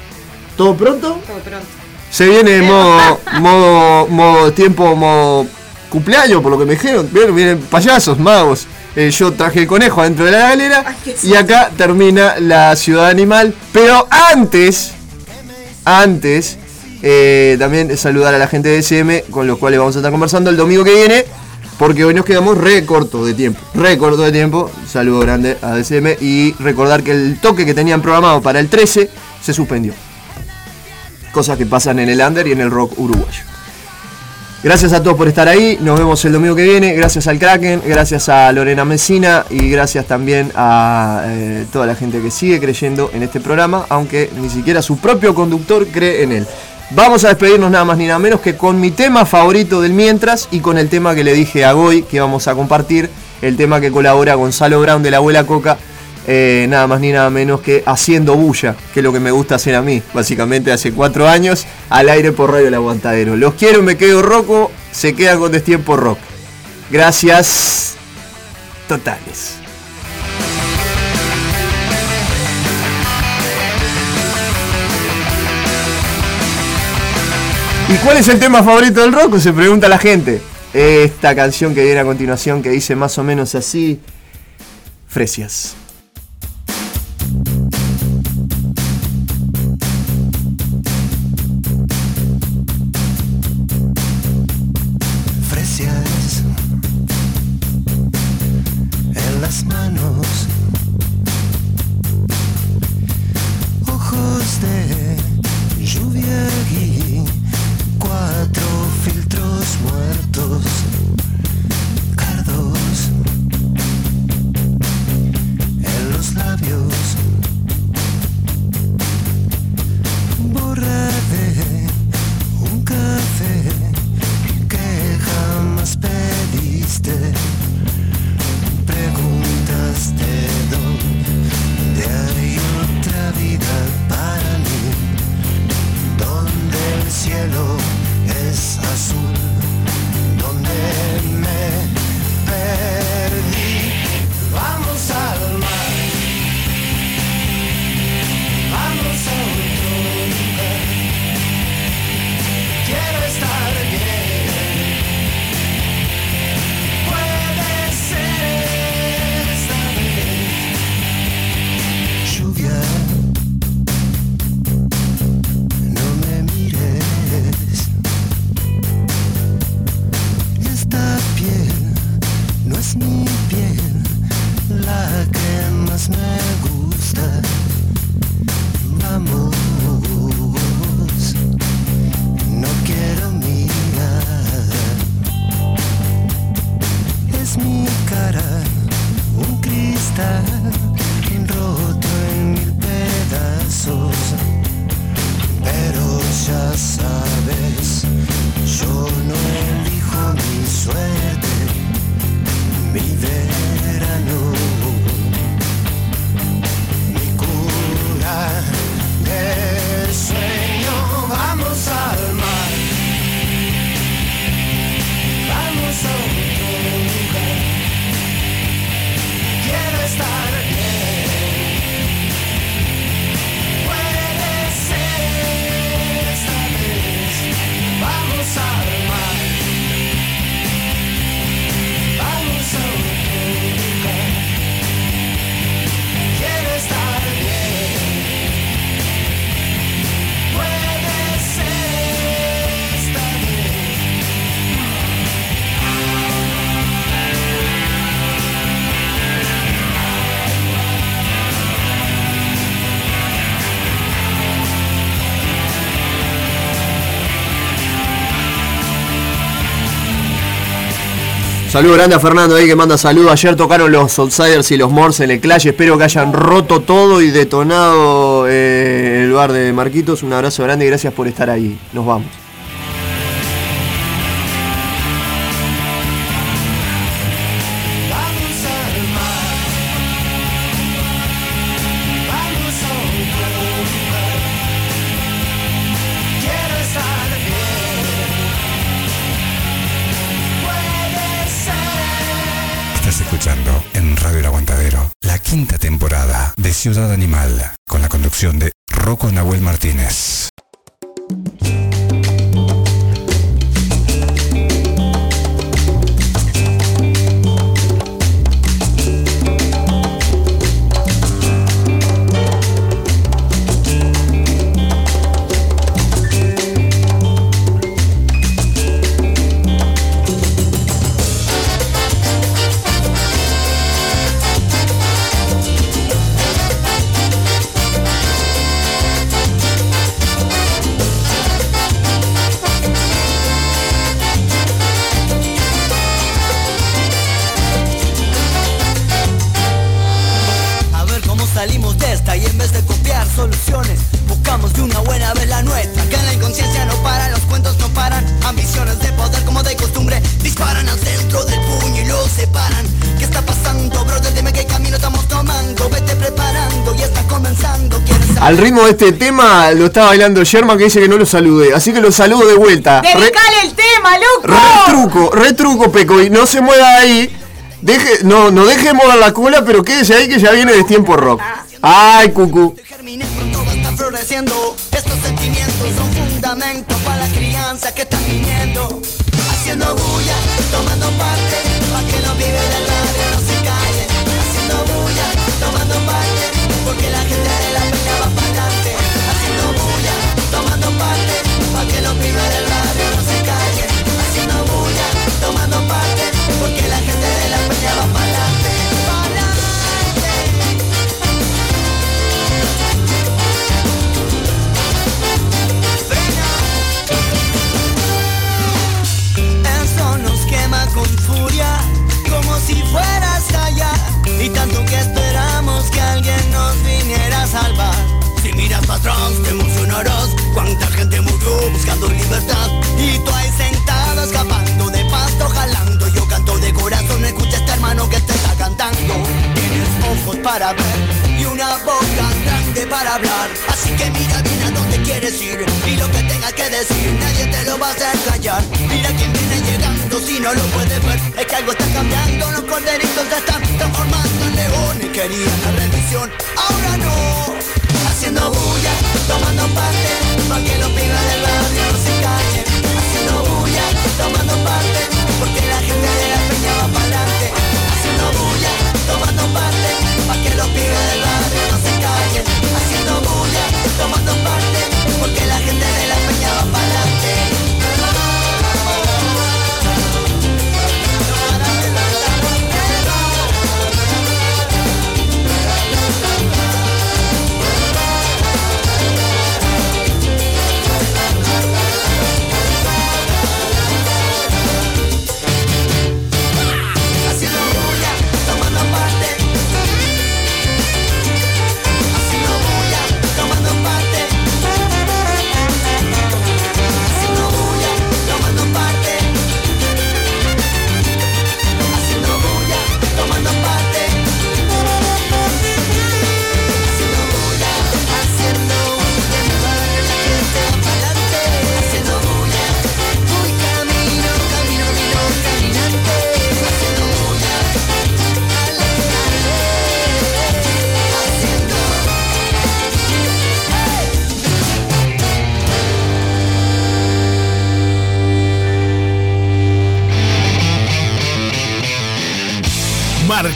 Speaker 4: ¿Todo pronto?
Speaker 8: Todo pronto.
Speaker 4: Se viene modo, modo, modo tiempo, modo cumpleaños, por lo que me dijeron. Vienen, vienen payasos, magos. Eh, yo traje el conejo adentro de la galera. y acá termina la ciudad animal. Pero antes, antes, eh, también saludar a la gente de SM, con los cuales vamos a estar conversando el domingo que viene. Porque hoy nos quedamos re corto de tiempo. Re corto de tiempo. Saludo grande a DCM. Y recordar que el toque que tenían programado para el 13 se suspendió. Cosas que pasan en el under y en el rock uruguayo. Gracias a todos por estar ahí. Nos vemos el domingo que viene. Gracias al Kraken, gracias a Lorena Mesina y gracias también a eh, toda la gente que sigue creyendo en este programa, aunque ni siquiera su propio conductor cree en él. Vamos a despedirnos nada más ni nada menos que con mi tema favorito del mientras y con el tema que le dije a Goy que vamos a compartir, el tema que colabora Gonzalo Brown de la abuela Coca, eh, nada más ni nada menos que haciendo bulla, que es lo que me gusta hacer a mí, básicamente hace cuatro años, al aire por Radio El Aguantadero. Los quiero, me quedo roco, se quedan con Destiempo Rock. Gracias totales. ¿Y cuál es el tema favorito del rock? Se pregunta la gente. Esta canción que viene a continuación que dice más o menos así,
Speaker 8: Fresias. Saludo grande a Fernando ahí que manda saludos. Ayer tocaron los Outsiders y los Morse en el Clash. Espero que hayan roto todo y detonado eh, el bar de Marquitos. Un abrazo grande y gracias por estar ahí. Nos vamos.
Speaker 2: Ciudad Animal, con la conducción de Rocco Nahuel Martínez.
Speaker 4: Al
Speaker 8: ritmo de este tema lo está bailando Sherman que dice que no lo saludé. Así que lo saludo de vuelta.
Speaker 9: Dedicale el tema, loco.
Speaker 8: Retruco, retruco, Peco. Y no se mueva ahí. Deje, no, no deje mover la cola, pero quédese ahí que ya viene de tiempo rock. Ah. Ay, cucu. Atrás, te. Cuánta gente murió buscando libertad. Y tú ahí sentado, escapando de pasto, jalando. Yo canto de corazón, escucha este hermano que te está cantando. Tienes ojos para ver y una boca grande para hablar. Así que mira bien a dónde quieres ir. Y lo que tengas que decir, nadie te lo va a hacer callar. Mira quién viene llegando, si no lo puedes ver. Es que algo está cambiando, los corderitos se están transformando en leones. Querían la rendición, ahora no. Haciendo bulla, tomando parte, para que los pibes del barrio no se callen. Haciendo bulla, tomando parte, porque la gente de la peña va para adelante. Haciendo bulla, tomando parte, para que los pibes del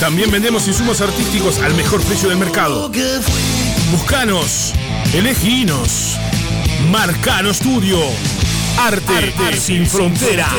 Speaker 11: También vendemos insumos artísticos al mejor precio del mercado. Buscanos, eleginos. Marcano Studio. Arte, sin fronteras.